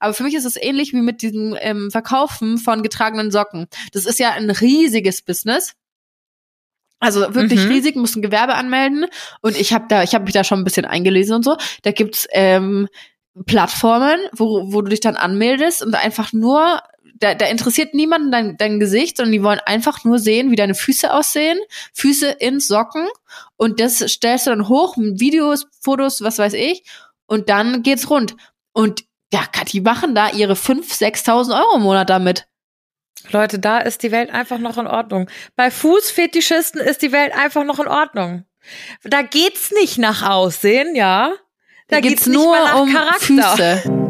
Aber für mich ist es ähnlich wie mit diesem ähm, Verkaufen von getragenen Socken. Das ist ja ein riesiges Business. Also wirklich Mhm. riesig, muss ein Gewerbe anmelden. Und ich habe da, ich habe mich da schon ein bisschen eingelesen und so. Da gibt's ähm, Plattformen, wo, wo du dich dann anmeldest und einfach nur, da, da interessiert niemanden dein, dein Gesicht, sondern die wollen einfach nur sehen, wie deine Füße aussehen. Füße in Socken. Und das stellst du dann hoch, mit Videos, Fotos, was weiß ich. Und dann geht's rund. Und ja, die machen da ihre 5.000, 6.000 Euro im Monat damit. Leute, da ist die Welt einfach noch in Ordnung. Bei Fußfetischisten ist die Welt einfach noch in Ordnung. Da geht's nicht nach Aussehen, ja. Da, geht's, nicht nur mal nach um Charakter. Füße.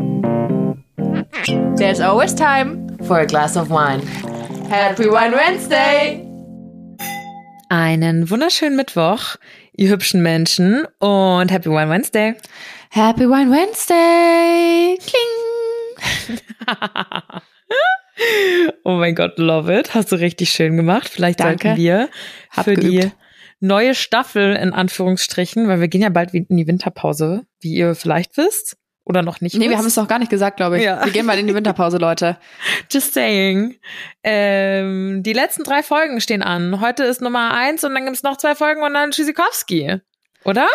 There's always time. For a glass of wine. Happy Wine Wednesday. Einen wunderschönen Mittwoch, ihr hübschen Menschen und Happy Wine Wednesday. Happy Wine Wednesday. Kling. oh mein Gott, love it. Hast du richtig schön gemacht. Vielleicht Danke. sollten wir Hab für die geübt. neue Staffel in Anführungsstrichen, weil wir gehen ja bald in die Winterpause, wie ihr vielleicht wisst oder noch nicht Nee, wir wisst. haben es noch gar nicht gesagt, glaube ich. Ja. Wir gehen mal in die Winterpause, Leute. Just saying. Ähm, die letzten drei Folgen stehen an. Heute ist Nummer eins und dann gibt's noch zwei Folgen und dann Tschüssikowski. Oder?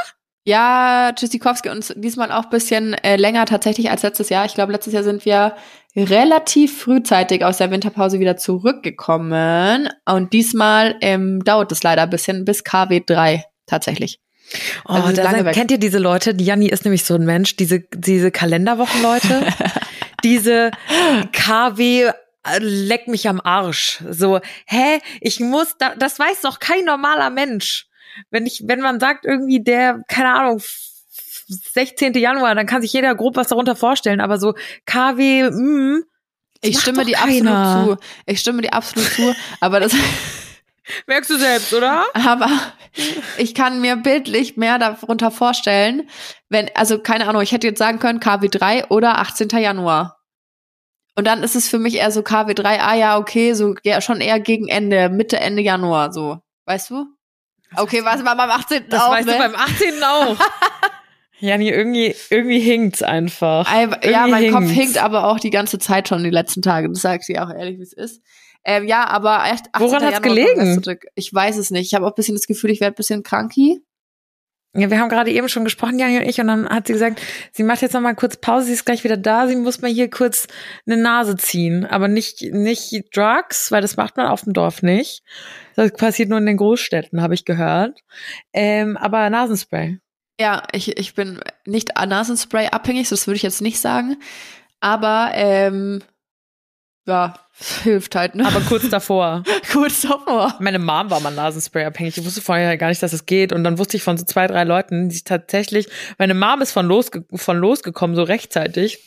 Ja, Tschüssikowski und diesmal auch bisschen äh, länger tatsächlich als letztes Jahr. Ich glaube, letztes Jahr sind wir relativ frühzeitig aus der Winterpause wieder zurückgekommen. Und diesmal ähm, dauert es leider ein bisschen bis KW3 tatsächlich. Oh, Also da lange weg. kennt ihr diese Leute? Die Janni ist nämlich so ein Mensch, diese, diese Kalenderwochenleute, diese KW äh, leck mich am Arsch. So, hä, ich muss, da, das weiß doch kein normaler Mensch. Wenn ich, wenn man sagt irgendwie der, keine Ahnung, f- 16. Januar, dann kann sich jeder grob was darunter vorstellen, aber so KW, mm, das Ich stimme dir absolut zu. Ich stimme dir absolut zu. Aber das, merkst du selbst, oder? aber ich kann mir bildlich mehr darunter vorstellen, wenn, also keine Ahnung, ich hätte jetzt sagen können KW3 oder 18. Januar. Und dann ist es für mich eher so KW3, ah ja, okay, so ja, schon eher gegen Ende, Mitte, Ende Januar, so. Weißt du? Okay, was war beim 18. Das auch, weißt ne? du beim 18. auch. Janni, irgendwie, irgendwie hinkt's einfach. Ei- Ja, mein Kopf hinkt's. hinkt aber auch die ganze Zeit schon die letzten Tage. Das sage ich dir auch ehrlich, wie es ist. Ähm, ja, aber echt 18. Woran hat's gelegen? Ich weiß es nicht. Ich habe auch ein bisschen das Gefühl, ich werde ein bisschen kranky. Ja, wir haben gerade eben schon gesprochen, Janni und ich, und dann hat sie gesagt, sie macht jetzt noch mal kurz Pause, sie ist gleich wieder da, sie muss mal hier kurz eine Nase ziehen, aber nicht nicht Drugs, weil das macht man auf dem Dorf nicht. Das passiert nur in den Großstädten, habe ich gehört. Ähm, aber Nasenspray. Ja, ich, ich bin nicht Nasenspray abhängig, das würde ich jetzt nicht sagen. Aber ähm, ja, hilft halt, ne? Aber kurz davor. kurz davor. Meine Mom war mal Nasenspray abhängig. Ich wusste vorher gar nicht, dass es geht. Und dann wusste ich von so zwei, drei Leuten, die tatsächlich, meine Mom ist von, losge von losgekommen, so rechtzeitig.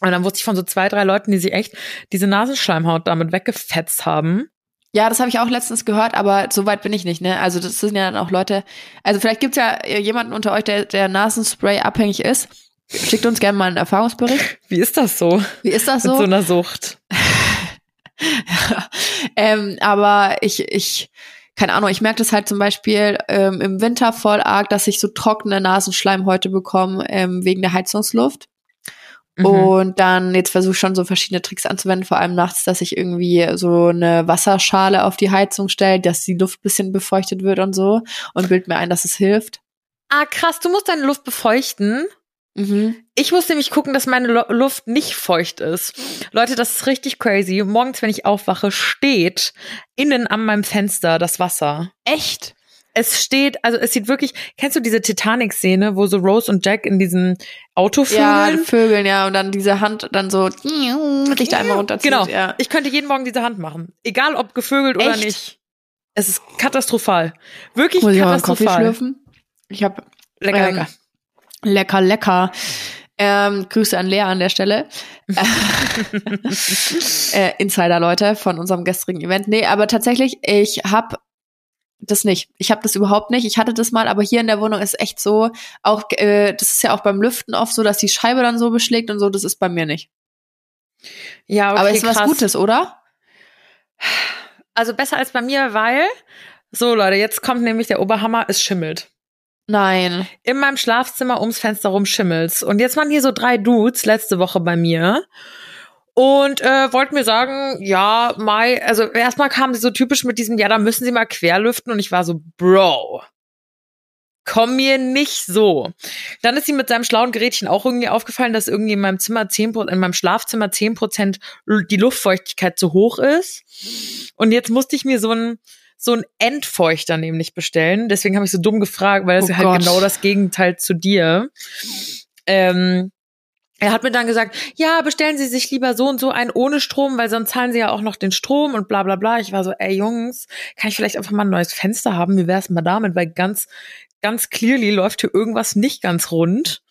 Und dann wusste ich von so zwei, drei Leuten, die sich echt diese Nasenschleimhaut damit weggefetzt haben. Ja, das habe ich auch letztens gehört, aber so weit bin ich nicht, ne? Also das sind ja dann auch Leute, also vielleicht gibt's ja jemanden unter euch, der, der Nasenspray abhängig ist. Schickt uns gerne mal einen Erfahrungsbericht. Wie ist das so? Wie ist das Mit so? so einer Sucht. ähm, aber ich, ich, keine Ahnung, ich merke das halt zum Beispiel ähm, im Winter voll arg, dass ich so trockene Nasenschleimhäute bekomme ähm, wegen der Heizungsluft. Mhm. Und dann jetzt versuche ich schon so verschiedene Tricks anzuwenden, vor allem nachts, dass ich irgendwie so eine Wasserschale auf die Heizung stelle, dass die Luft bisschen befeuchtet wird und so und bild mir ein, dass es hilft. Ah, krass, du musst deine Luft befeuchten. Mhm. Ich muss nämlich gucken, dass meine Lo Luft nicht feucht ist. Leute, das ist richtig crazy. Morgens, wenn ich aufwache, steht innen an meinem Fenster das Wasser. Echt? Es steht, also es sieht wirklich, kennst du diese Titanic-Szene, wo so Rose und Jack in diesem Auto Ja, vögeln? Vögeln, ja, und dann diese Hand dann so dich da einmal runterzieht. Genau. Ja. Ich könnte jeden Morgen diese Hand machen. Egal ob gevögelt oder Echt? nicht. Es ist katastrophal. Wirklich Muss ich mal einen Kaffee katastrophal. schlürfen? Ich habe Lecker, Ähm, lecker. Lecker, lecker. Ähm, Grüße an Lea an der Stelle. äh, Insider-Leute von unserem gestrigen Event. Nee, aber tatsächlich, ich habe das nicht. Ich habe das überhaupt nicht. Ich hatte das mal, aber hier in der Wohnung ist echt so, auch äh, das ist ja auch beim Lüften oft so, dass die Scheibe dann so beschlägt und so, das ist bei mir nicht. Ja, okay, aber ist was krass. Gutes, oder? Also besser als bei mir, weil, so Leute, jetzt kommt nämlich der Oberhammer, es schimmelt. Nein. In meinem Schlafzimmer ums Fenster rum schimmelt's. Und jetzt waren hier so drei Dudes letzte Woche bei mir und äh, wollten mir sagen, ja, Mai, also erstmal kamen sie so typisch mit diesem, ja, da müssen sie mal querlüften und ich war so, Bro, komm mir nicht so. Dann ist sie mit seinem schlauen Gerätchen auch irgendwie aufgefallen, dass irgendwie in meinem Zimmer 10% in meinem Schlafzimmer zehn Prozent die Luftfeuchtigkeit zu hoch ist. Und jetzt musste ich mir so ein so ein Entfeuchter nämlich bestellen. Deswegen habe ich so dumm gefragt, weil das Oh ist halt Gott. genau das Gegenteil zu dir. Ähm, er hat mir dann gesagt, ja, bestellen Sie sich lieber so und so ein ohne Strom, weil sonst zahlen Sie ja auch noch den Strom und bla bla bla. Ich war so, ey Jungs, kann ich vielleicht einfach mal ein neues Fenster haben? Wie wär's mal damit? Weil ganz, ganz clearly läuft hier irgendwas nicht ganz rund.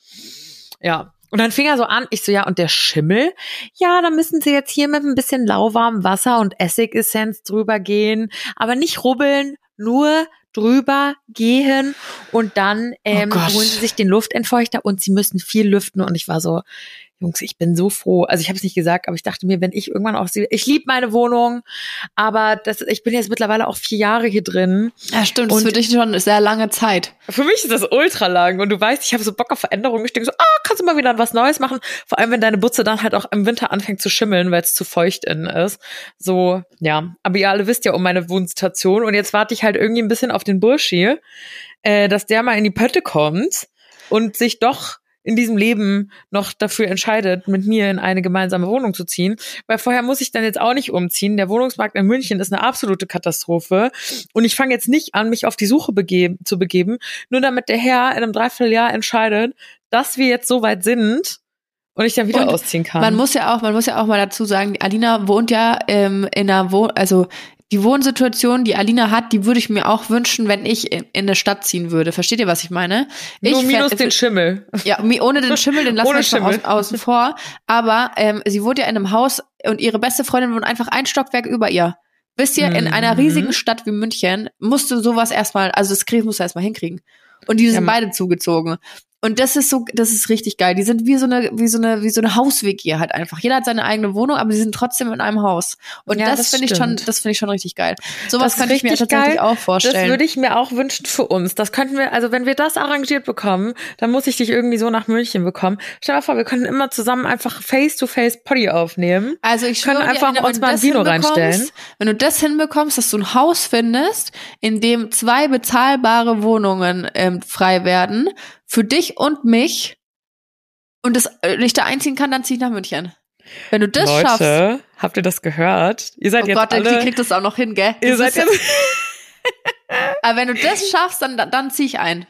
Ja. Und dann fing er so an, ich so, ja, und der Schimmel? Ja, da müssen Sie jetzt hier mit ein bisschen lauwarmem Wasser und Essigessenz drüber gehen, aber nicht rubbeln, nur drüber gehen und dann ähm, Gott. holen Sie sich den Luftentfeuchter und Sie müssen viel lüften. Und ich war so, Jungs, ich bin so froh. Also ich habe es nicht gesagt, aber ich dachte mir, wenn ich irgendwann auch ich liebe meine Wohnung, aber das, ich bin jetzt mittlerweile auch vier Jahre hier drin. Ja, stimmt. Das ist für dich schon eine sehr lange Zeit. Für mich ist das ultra lang und du weißt, ich habe so Bock auf Veränderungen. Ich denke so, ah, kannst du mal wieder was Neues machen? Vor allem, wenn deine Butze dann halt auch im Winter anfängt zu schimmeln, weil es zu feucht innen ist. So, ja. Aber ihr alle wisst ja um meine Wohnsituation und jetzt warte ich halt irgendwie ein bisschen auf den Burschi, äh, dass der mal in die Pötte kommt und sich doch in diesem Leben noch dafür entscheidet, mit mir in eine gemeinsame Wohnung zu ziehen. Weil vorher muss ich dann jetzt auch nicht umziehen. Der Wohnungsmarkt in München ist eine absolute Katastrophe. Und ich fange jetzt nicht an, mich auf die Suche begeben, zu begeben, nur damit der Herr in einem Dreivierteljahr entscheidet, dass wir jetzt so weit sind und ich dann wieder Und ausziehen kann. Man muss ja auch, man muss ja auch mal dazu sagen, Alina wohnt ja ähm, in einer Wohn, also die Wohnsituation, die Alina hat, die würde ich mir auch wünschen, wenn ich in, in eine Stadt ziehen würde. Versteht ihr, was ich meine? nur ich minus fä- den Schimmel. Ja, ohne den Schimmel, den lassen wir jetzt mal außen vor. Aber ähm, sie wohnt ja in einem Haus und ihre beste Freundin wohnt einfach ein Stockwerk über ihr. Wisst ihr, in Mhm. einer riesigen Stadt wie München musst du sowas erstmal, also das Krieg musst du erstmal hinkriegen. Und die sind Ja, beide zugezogen. Und das ist so, das ist richtig geil. Die sind wie so eine, wie so eine, wie so eine Hausweg halt einfach. Jeder hat seine eigene Wohnung, aber sie sind trotzdem in einem Haus. Und Ja, das, das finde ich schon, das finde ich schon richtig geil. Sowas könnte ich mir tatsächlich geil. auch vorstellen. Das würde ich mir auch wünschen für uns. Das könnten wir, also wenn wir das arrangiert bekommen, dann muss ich dich irgendwie so nach München bekommen. Stell dir vor, wir könnten immer zusammen einfach face-to-face Potty aufnehmen. Also ich Können einfach Alina, uns mal ein Vino reinstellen. Wenn du das hinbekommst, dass du ein Haus findest, in dem zwei bezahlbare Wohnungen ähm, frei werden, für dich und mich, und das äh, ich da einziehen kann, dann zieh ich nach München. Wenn du das schaffst, Leute, habt ihr das gehört? Ihr seid oh jetzt Gott, die alle, kriegt das auch noch hin, gell? ihr Das seid jetzt, aber wenn du das schaffst, dann, dann, dann zieh ich ein.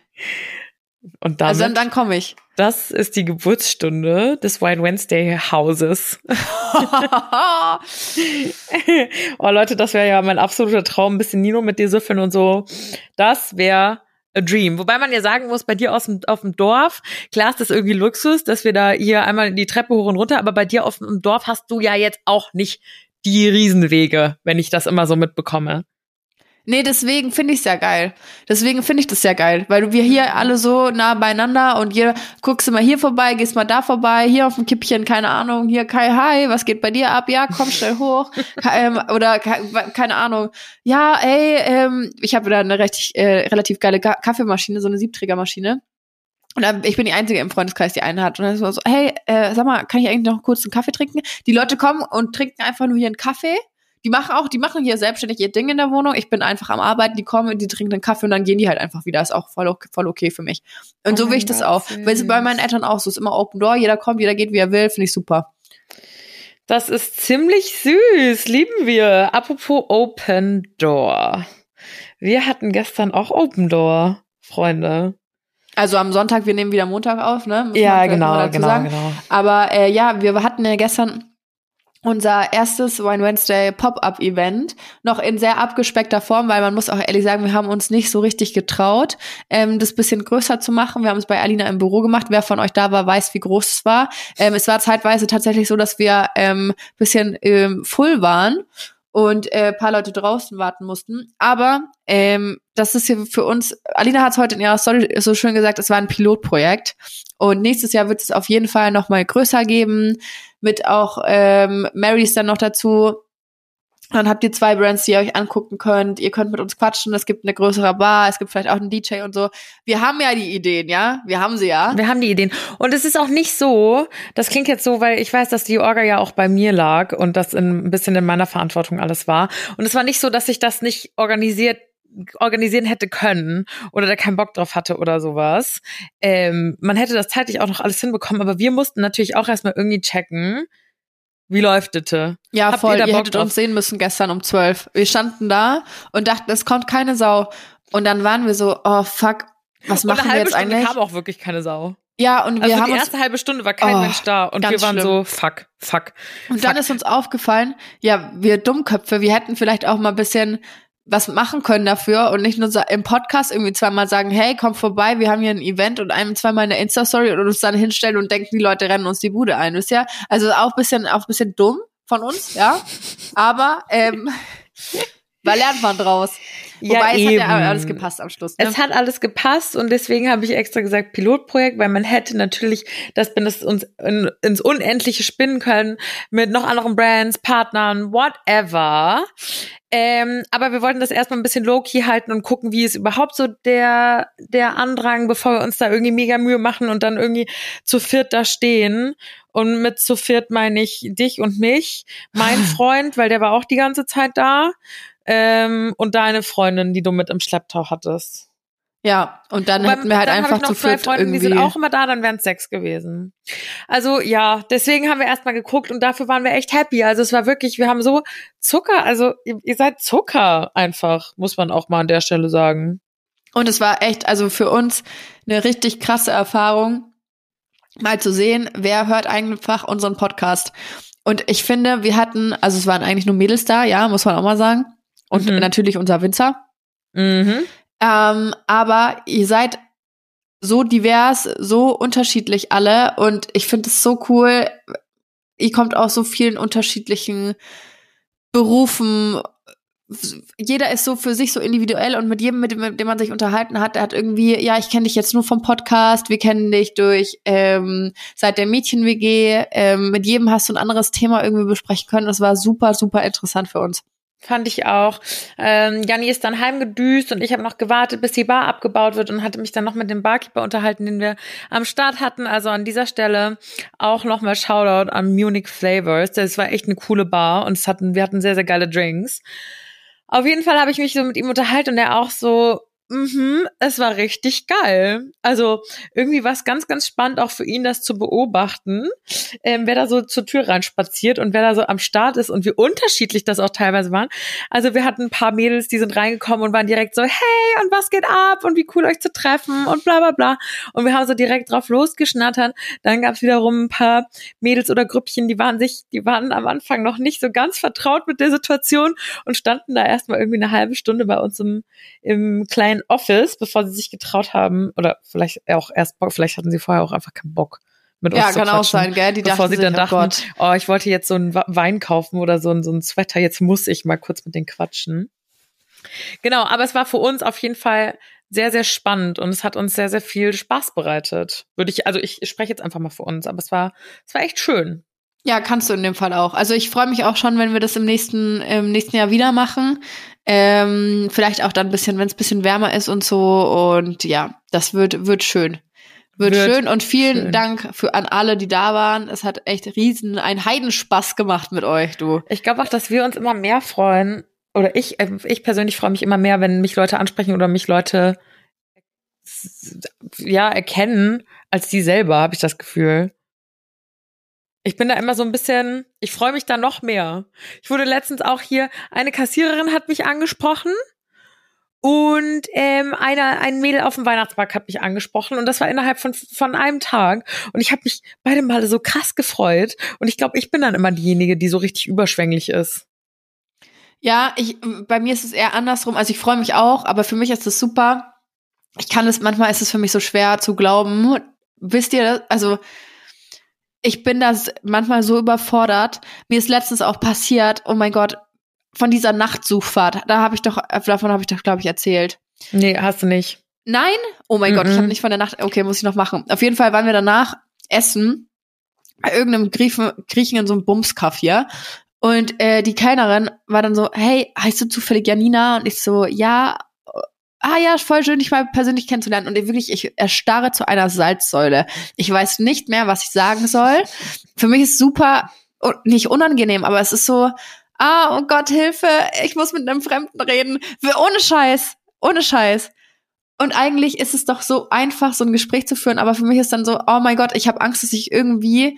und damit, Also dann, dann komme ich. das ist die Geburtsstunde des Wine Wednesday Hauses. oh Leute, das wäre ja mein absoluter Traum, ein bisschen Nino mit dir süffeln und so. Das wäre a dream. Wobei man ja sagen muss, bei dir aus dem, auf dem Dorf, klar ist das irgendwie Luxus, dass wir da hier einmal die Treppe hoch und runter, aber bei dir auf dem Dorf hast du ja jetzt auch nicht die Riesenwege, wenn ich das immer so mitbekomme. Nee, deswegen finde ich es ja geil. Deswegen finde ich das ja geil, weil wir hier alle so nah beieinander und jeder guckst du mal hier vorbei, gehst mal da vorbei, hier auf dem Kippchen, keine Ahnung, hier Kai, hi, was geht bei dir ab? Ja, komm schnell hoch. Ka- ähm, oder ke- keine Ahnung. Ja, ey, ähm, ich habe wieder eine recht, äh, relativ geile Ga Kaffeemaschine, so eine Siebträgermaschine. Und dann, ich bin die Einzige im Freundeskreis, die eine hat. Und dann ist man so, hey, äh, sag mal, kann ich eigentlich noch kurz einen Kaffee trinken? Die Leute kommen und trinken einfach nur hier einen Kaffee. Die machen auch, die machen hier selbstständig ihr Ding in der Wohnung. Ich bin einfach am Arbeiten, die kommen, die trinken den Kaffee und dann gehen die halt einfach wieder. Ist auch voll, voll okay für mich. Und Oh so will ich das Gott, auch. Weil es bei meinen Eltern auch so ist. Immer Open Door, jeder kommt, jeder geht, wie er will, finde ich super. Das ist ziemlich süß, lieben wir. Apropos Open Door. Wir hatten gestern auch Open Door, Freunde. Also am Sonntag, wir nehmen wieder Montag auf, ne? Muss Ja, genau, genau, sagen. genau. Aber äh, ja, wir hatten ja gestern unser erstes Wine Wednesday Pop-up-Event noch in sehr abgespeckter Form, weil man muss auch ehrlich sagen, wir haben uns nicht so richtig getraut, ähm, das bisschen größer zu machen. Wir haben es bei Alina im Büro gemacht. Wer von euch da war, weiß, wie groß es war. Ähm, es war zeitweise tatsächlich so, dass wir ähm, bisschen ähm, full waren und äh, paar Leute draußen warten mussten. Aber ähm, das ist hier für uns, Alina hat es heute in ihrer Story so schön gesagt, es war ein Pilotprojekt. Und nächstes Jahr wird es auf jeden Fall noch mal größer geben, mit auch ähm, Marys dann noch dazu. Dann habt ihr zwei Brands, die ihr euch angucken könnt. Ihr könnt mit uns quatschen. Es gibt eine größere Bar. Es gibt vielleicht auch einen DJ und so. Wir haben ja die Ideen, ja? Wir haben sie ja. Wir haben die Ideen. Und es ist auch nicht so, das klingt jetzt so, weil ich weiß, dass die Orga ja auch bei mir lag und das in, ein bisschen in meiner Verantwortung alles war. Und es war nicht so, dass ich das nicht organisiert organisieren hätte können oder da keinen Bock drauf hatte oder sowas. Ähm, man hätte das zeitlich auch noch alles hinbekommen, aber wir mussten natürlich auch erstmal irgendwie checken, wie läuft das? Ja, Habt voll. ihr Ihr, hättet drauf? uns sehen müssen gestern um zwölf. Wir standen da und dachten, es kommt keine Sau. Und dann waren wir so, oh fuck, was machen wir jetzt Stunde eigentlich? kam auch wirklich keine Sau. Ja, und wir Also haben die uns erste halbe Stunde war kein Oh, Mensch da und wir waren schlimm. so, fuck, fuck. Und dann ist uns aufgefallen, ja, wir Dummköpfe, wir hätten vielleicht auch mal ein bisschen was machen können dafür und nicht nur im Podcast irgendwie zweimal sagen, hey, komm vorbei, wir haben hier ein Event und einem zweimal eine Insta-Story und uns dann hinstellen und denken, die Leute rennen uns die Bude ein, wisst ihr? Also auch bisschen, auch bisschen dumm von uns, ja. Aber ähm, da lernt man draus. Ja, Wobei es hat ja alles gepasst am Schluss. Ne? Es hat alles gepasst und deswegen habe ich extra gesagt Pilotprojekt, weil man hätte natürlich das bin es uns in, ins Unendliche spinnen können mit noch anderen Brands, Partnern, whatever. Ähm, aber wir wollten das erstmal ein bisschen low-key halten und gucken, wie ist überhaupt so der, der Andrang, bevor wir uns da irgendwie mega Mühe machen und dann irgendwie zu viert da stehen. Und mit zu viert meine ich dich und mich, mein Freund, weil der war auch die ganze Zeit da, ähm, und deine Freundin, die du mit im Schlepptau hattest. ja, und dann Wobei, hätten wir halt einfach ich noch zu zwei viert Freunde, irgendwie. die sind auch immer da, dann wären es sechs gewesen. Also ja, deswegen haben wir erstmal geguckt und dafür waren wir echt happy. Also es war wirklich, wir haben so Zucker, also ihr, ihr seid Zucker einfach, muss man auch mal an der Stelle sagen. Und es war echt, also für uns eine richtig krasse Erfahrung, mal zu sehen, wer hört einfach unseren Podcast. Und ich finde, wir hatten, also es waren eigentlich nur Mädels da, ja, muss man auch mal sagen. Und Mhm. natürlich unser Winzer. Mhm. Ähm, aber ihr seid so divers, so unterschiedlich alle. Und ich finde es so cool. Ihr kommt aus so vielen unterschiedlichen Berufen. Jeder ist so für sich so individuell und mit jedem, mit dem, mit dem man sich unterhalten hat, der hat irgendwie, ja, ich kenne dich jetzt nur vom Podcast, wir kennen dich durch ähm, seit der Mädchen-WG. Ähm, mit jedem hast du ein anderes Thema irgendwie besprechen können. Das war super, super interessant für uns. Fand ich auch. Ähm, Janni ist dann heimgedüst und ich habe noch gewartet, bis die Bar abgebaut wird und hatte mich dann noch mit dem Barkeeper unterhalten, den wir am Start hatten. Also an dieser Stelle auch nochmal Shoutout an Munich Flavors. Das war echt eine coole Bar und es hatten, wir hatten sehr, sehr geile Drinks. Auf jeden Fall habe ich mich so mit ihm unterhalten und er auch so, mhm, es war richtig geil. Also irgendwie war es ganz, ganz spannend auch für ihn, das zu beobachten, ähm, wer da so zur Tür reinspaziert und wer da so am Start ist und wie unterschiedlich das auch teilweise waren. Also wir hatten ein paar Mädels, die sind reingekommen und waren direkt so, hey, und was geht ab und wie cool euch zu treffen und bla bla bla. Und wir haben so direkt drauf losgeschnattert. Dann gab es wiederum ein paar Mädels oder Grüppchen, die waren sich, die waren am Anfang noch nicht so ganz vertraut mit der Situation und standen da erstmal irgendwie eine halbe Stunde bei uns im, im kleinen Office, bevor sie sich getraut haben, oder vielleicht auch erst Bock, vielleicht hatten sie vorher auch einfach keinen Bock mit uns Ja, zu kann auch sein, gell? Die bevor dachten sie sich, dann oh dachten, Gott. oh, ich wollte jetzt so einen Wein kaufen oder so, ein- so ein Sweater, jetzt muss ich mal kurz mit denen quatschen. Genau, aber es war für uns auf jeden Fall sehr, sehr spannend und es hat uns sehr, sehr viel Spaß bereitet. Würde ich, also ich spreche jetzt einfach mal für uns, aber es war, es war echt schön. Ja, kannst du in dem Fall auch. Also ich freue mich auch schon, wenn wir das im nächsten, im nächsten Jahr wieder machen. Ähm, vielleicht auch dann ein bisschen, wenn es ein bisschen wärmer ist und so. Und ja, das wird, wird schön. Wird, Wird schön und vielen schön. Dank für an alle, die da waren. Es hat echt riesen, ein Heidenspaß gemacht mit euch, du. Ich glaube auch, dass wir uns immer mehr freuen, oder ich, äh, ich persönlich freue mich immer mehr, wenn mich Leute ansprechen oder mich Leute ja erkennen, als die selber, habe ich das Gefühl. Ich bin da immer so ein bisschen, ich freue mich da noch mehr. Ich wurde letztens auch hier, eine Kassiererin hat mich angesprochen und ähm, einer, ein Mädel auf dem Weihnachtsmarkt hat mich angesprochen und das war innerhalb von, von einem Tag und ich habe mich beide Male so krass gefreut und ich glaube, ich bin dann immer diejenige, die so richtig überschwänglich ist. Ja, ich, bei mir ist es eher andersrum. Also ich freue mich auch, aber für mich ist es super. Ich kann es, manchmal ist es für mich so schwer zu glauben. Wisst ihr, also ich bin das manchmal so überfordert. Mir ist letztens auch passiert, oh mein Gott, von dieser Nachtsuchfahrt. Da habe ich doch, davon habe ich doch, glaube ich, erzählt. Nee, hast du nicht. Nein? Oh mein Gott, ich Mhm. habe nicht von der Nacht. Okay, muss ich noch machen. Auf jeden Fall waren wir danach essen bei irgendeinem Griechen, Griechen in so einem Bumskaff hier. Und äh, die Kellnerin war dann so, hey, heißt du zufällig Janina? Und ich so, ja. Ah ja, voll schön, dich mal persönlich kennenzulernen. Und wirklich, ich erstarre zu einer Salzsäule. Ich weiß nicht mehr, was ich sagen soll. Für mich ist super, nicht unangenehm, aber es ist so, ah, oh Gott, Hilfe, ich muss mit einem Fremden reden. Ohne Scheiß, ohne Scheiß. Und eigentlich ist es doch so einfach, so ein Gespräch zu führen, aber für mich ist dann so, oh mein Gott, ich habe Angst, dass ich irgendwie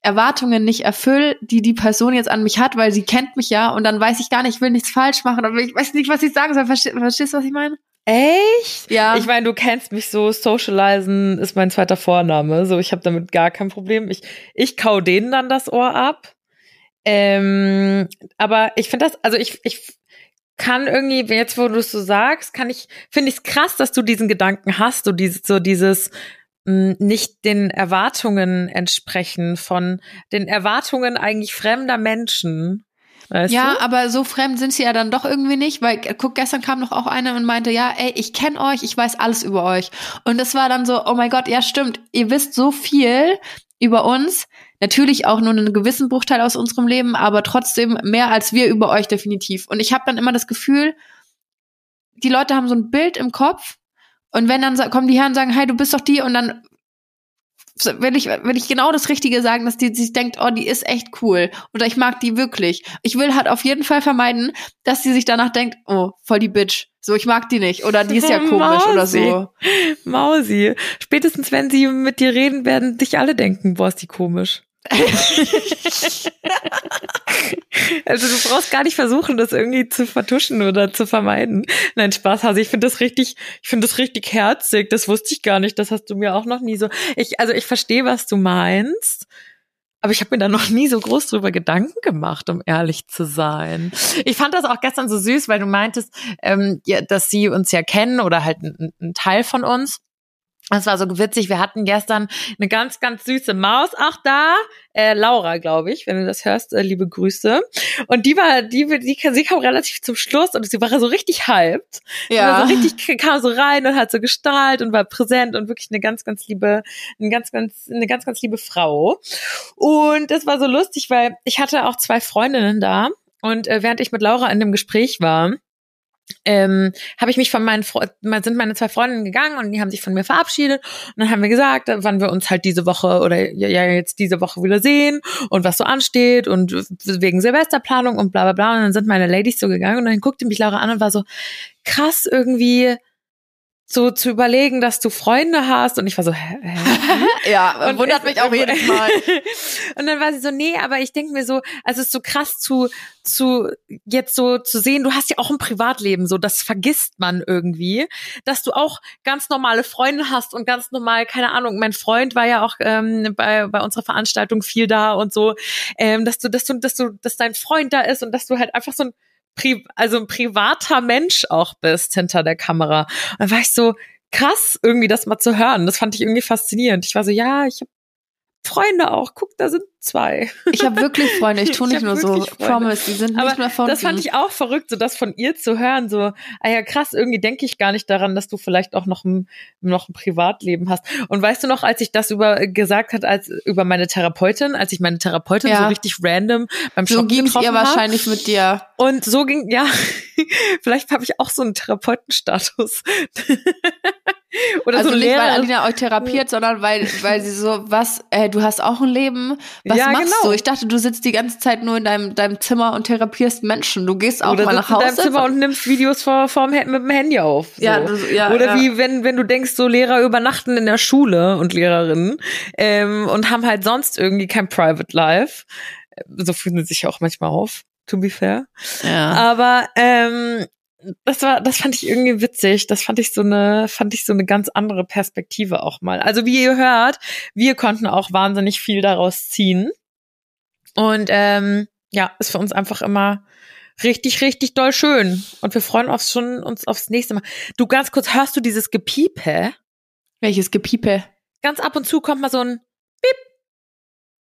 Erwartungen nicht erfülle, die die Person jetzt an mich hat, weil sie kennt mich ja und dann weiß ich gar nicht, ich will nichts falsch machen, aber ich weiß nicht, was ich sagen soll. Verstehst, verstehst du, was ich meine? Echt? Ja. Ich meine, du kennst mich so, socializen ist mein zweiter Vorname, so ich habe damit gar kein Problem. Ich ich kau denen dann das Ohr ab. Ähm, aber ich finde das, also ich ich kann irgendwie, jetzt wo du es so sagst, kann ich, finde ich es krass, dass du diesen Gedanken hast, so dieses, so dieses mh, nicht den Erwartungen entsprechen von den Erwartungen eigentlich fremder Menschen. Weißt ja, du? aber so fremd sind sie ja dann doch irgendwie nicht, weil guck, gestern kam noch auch eine und meinte, ja, ey, ich kenne euch, ich weiß alles über euch. Und das war dann so, oh mein Gott, ja, stimmt, ihr wisst so viel über uns, Natürlich auch nur einen gewissen Bruchteil aus unserem Leben, aber trotzdem mehr als wir über euch definitiv. Und ich habe dann immer das Gefühl, die Leute haben so ein Bild im Kopf und wenn dann kommen die Herren und sagen, hey, du bist doch die und dann will ich, will ich genau das Richtige sagen, dass die sich denkt, oh, die ist echt cool oder ich mag die wirklich. Ich will halt auf jeden Fall vermeiden, dass die sich danach denkt, oh, voll die Bitch. So, ich mag die nicht oder die ist ja komisch Mausi. oder so. Mausi. Spätestens wenn sie mit dir reden, werden dich alle denken, boah, ist die komisch. also du brauchst gar nicht versuchen, das irgendwie zu vertuschen oder zu vermeiden. Nein, Spaß, also ich finde das richtig, ich finde das richtig herzig. Das wusste ich gar nicht. Das hast du mir auch noch nie so. Ich, also ich verstehe, was du meinst. Aber ich habe mir da noch nie so groß drüber Gedanken gemacht, um ehrlich zu sein. Ich fand das auch gestern so süß, weil du meintest, ähm, ja, dass sie uns ja kennen oder halt ein, ein Teil von uns. Das war so witzig. Wir hatten gestern eine ganz, ganz süße Maus auch da. Äh, Laura, glaube ich, wenn du das hörst, äh, liebe Grüße. Und die war, die, die, sie kam relativ zum Schluss und sie war so richtig hyped. Ja. So richtig, kam so rein und hat so gestrahlt und war präsent und wirklich eine ganz, ganz liebe, eine ganz, ganz, eine ganz, ganz liebe Frau. Und das war so lustig, weil ich hatte auch zwei Freundinnen da. Und äh, während ich mit Laura in dem Gespräch war, ähm, habe ich mich von meinen Fre sind meine zwei Freundinnen gegangen und die haben sich von mir verabschiedet. Und dann haben wir gesagt, wann wir uns halt diese Woche oder ja, ja jetzt diese Woche wieder sehen und was so ansteht und wegen Silvesterplanung und bla bla bla. Und dann sind meine Ladies so gegangen und dann guckte mich Laura an und war so krass irgendwie so zu überlegen, dass du Freunde hast und ich war so, hä? hä? ja, und wundert mich auch jedes Mal. und dann war sie so, nee, aber ich denke mir so, also es ist so krass zu zu jetzt so zu sehen, du hast ja auch ein Privatleben, so das vergisst man irgendwie, dass du auch ganz normale Freunde hast und ganz normal, keine Ahnung, mein Freund war ja auch ähm, bei bei unserer Veranstaltung viel da und so, ähm, dass du dass du dass du dass dein Freund da ist und dass du halt einfach so ein Pri also ein privater Mensch auch bist hinter der Kamera. Und dann war ich so, krass, irgendwie das mal zu hören. Das fand ich irgendwie faszinierend. Ich war so, ja, ich habe Freunde auch. Guck, da sind zwei. Ich habe wirklich Freunde. Ich tue nicht nur so Freunde. Promise. Die sind Aber nicht mehr von Das fand ich auch verrückt, so das von ihr zu hören. So, ah ja, krass. Irgendwie denke ich gar nicht daran, dass du vielleicht auch noch ein noch ein Privatleben hast. Und weißt du noch, als ich das über gesagt hat, als über meine Therapeutin, als ich meine Therapeutin ja. so richtig random beim so Shoppen ging's ihr wahrscheinlich mit dir. Und so ging ja. vielleicht habe ich auch so einen Therapeutenstatus. Oder also so nicht, weil Alina euch therapiert, sondern weil, weil sie so, was, äh, du hast auch ein Leben, was ja, machst genau. du? Ich dachte, du sitzt die ganze Zeit nur in deinem, deinem Zimmer und therapierst Menschen. Du gehst auch Oder mal nach Hause. in deinem Zimmer und nimmst Videos vor, vor mit dem Handy auf. So. Ja, du, ja, Oder ja. wie wenn, wenn du denkst, so Lehrer übernachten in der Schule und Lehrerinnen ähm, und haben halt sonst irgendwie kein Private Life. So fühlen sie sich auch manchmal auf to be fair. Ja. Aber ähm, das war, das fand ich irgendwie witzig. Das fand ich so eine, fand ich so eine ganz andere Perspektive auch mal. Also wie ihr hört, wir konnten auch wahnsinnig viel daraus ziehen. Und ähm, ja, ist für uns einfach immer richtig, richtig doll schön. Und wir freuen uns schon uns aufs nächste Mal. Du ganz kurz, hörst du dieses Gepiepe? Welches Gepiepe? Ganz ab und zu kommt mal so ein Bip.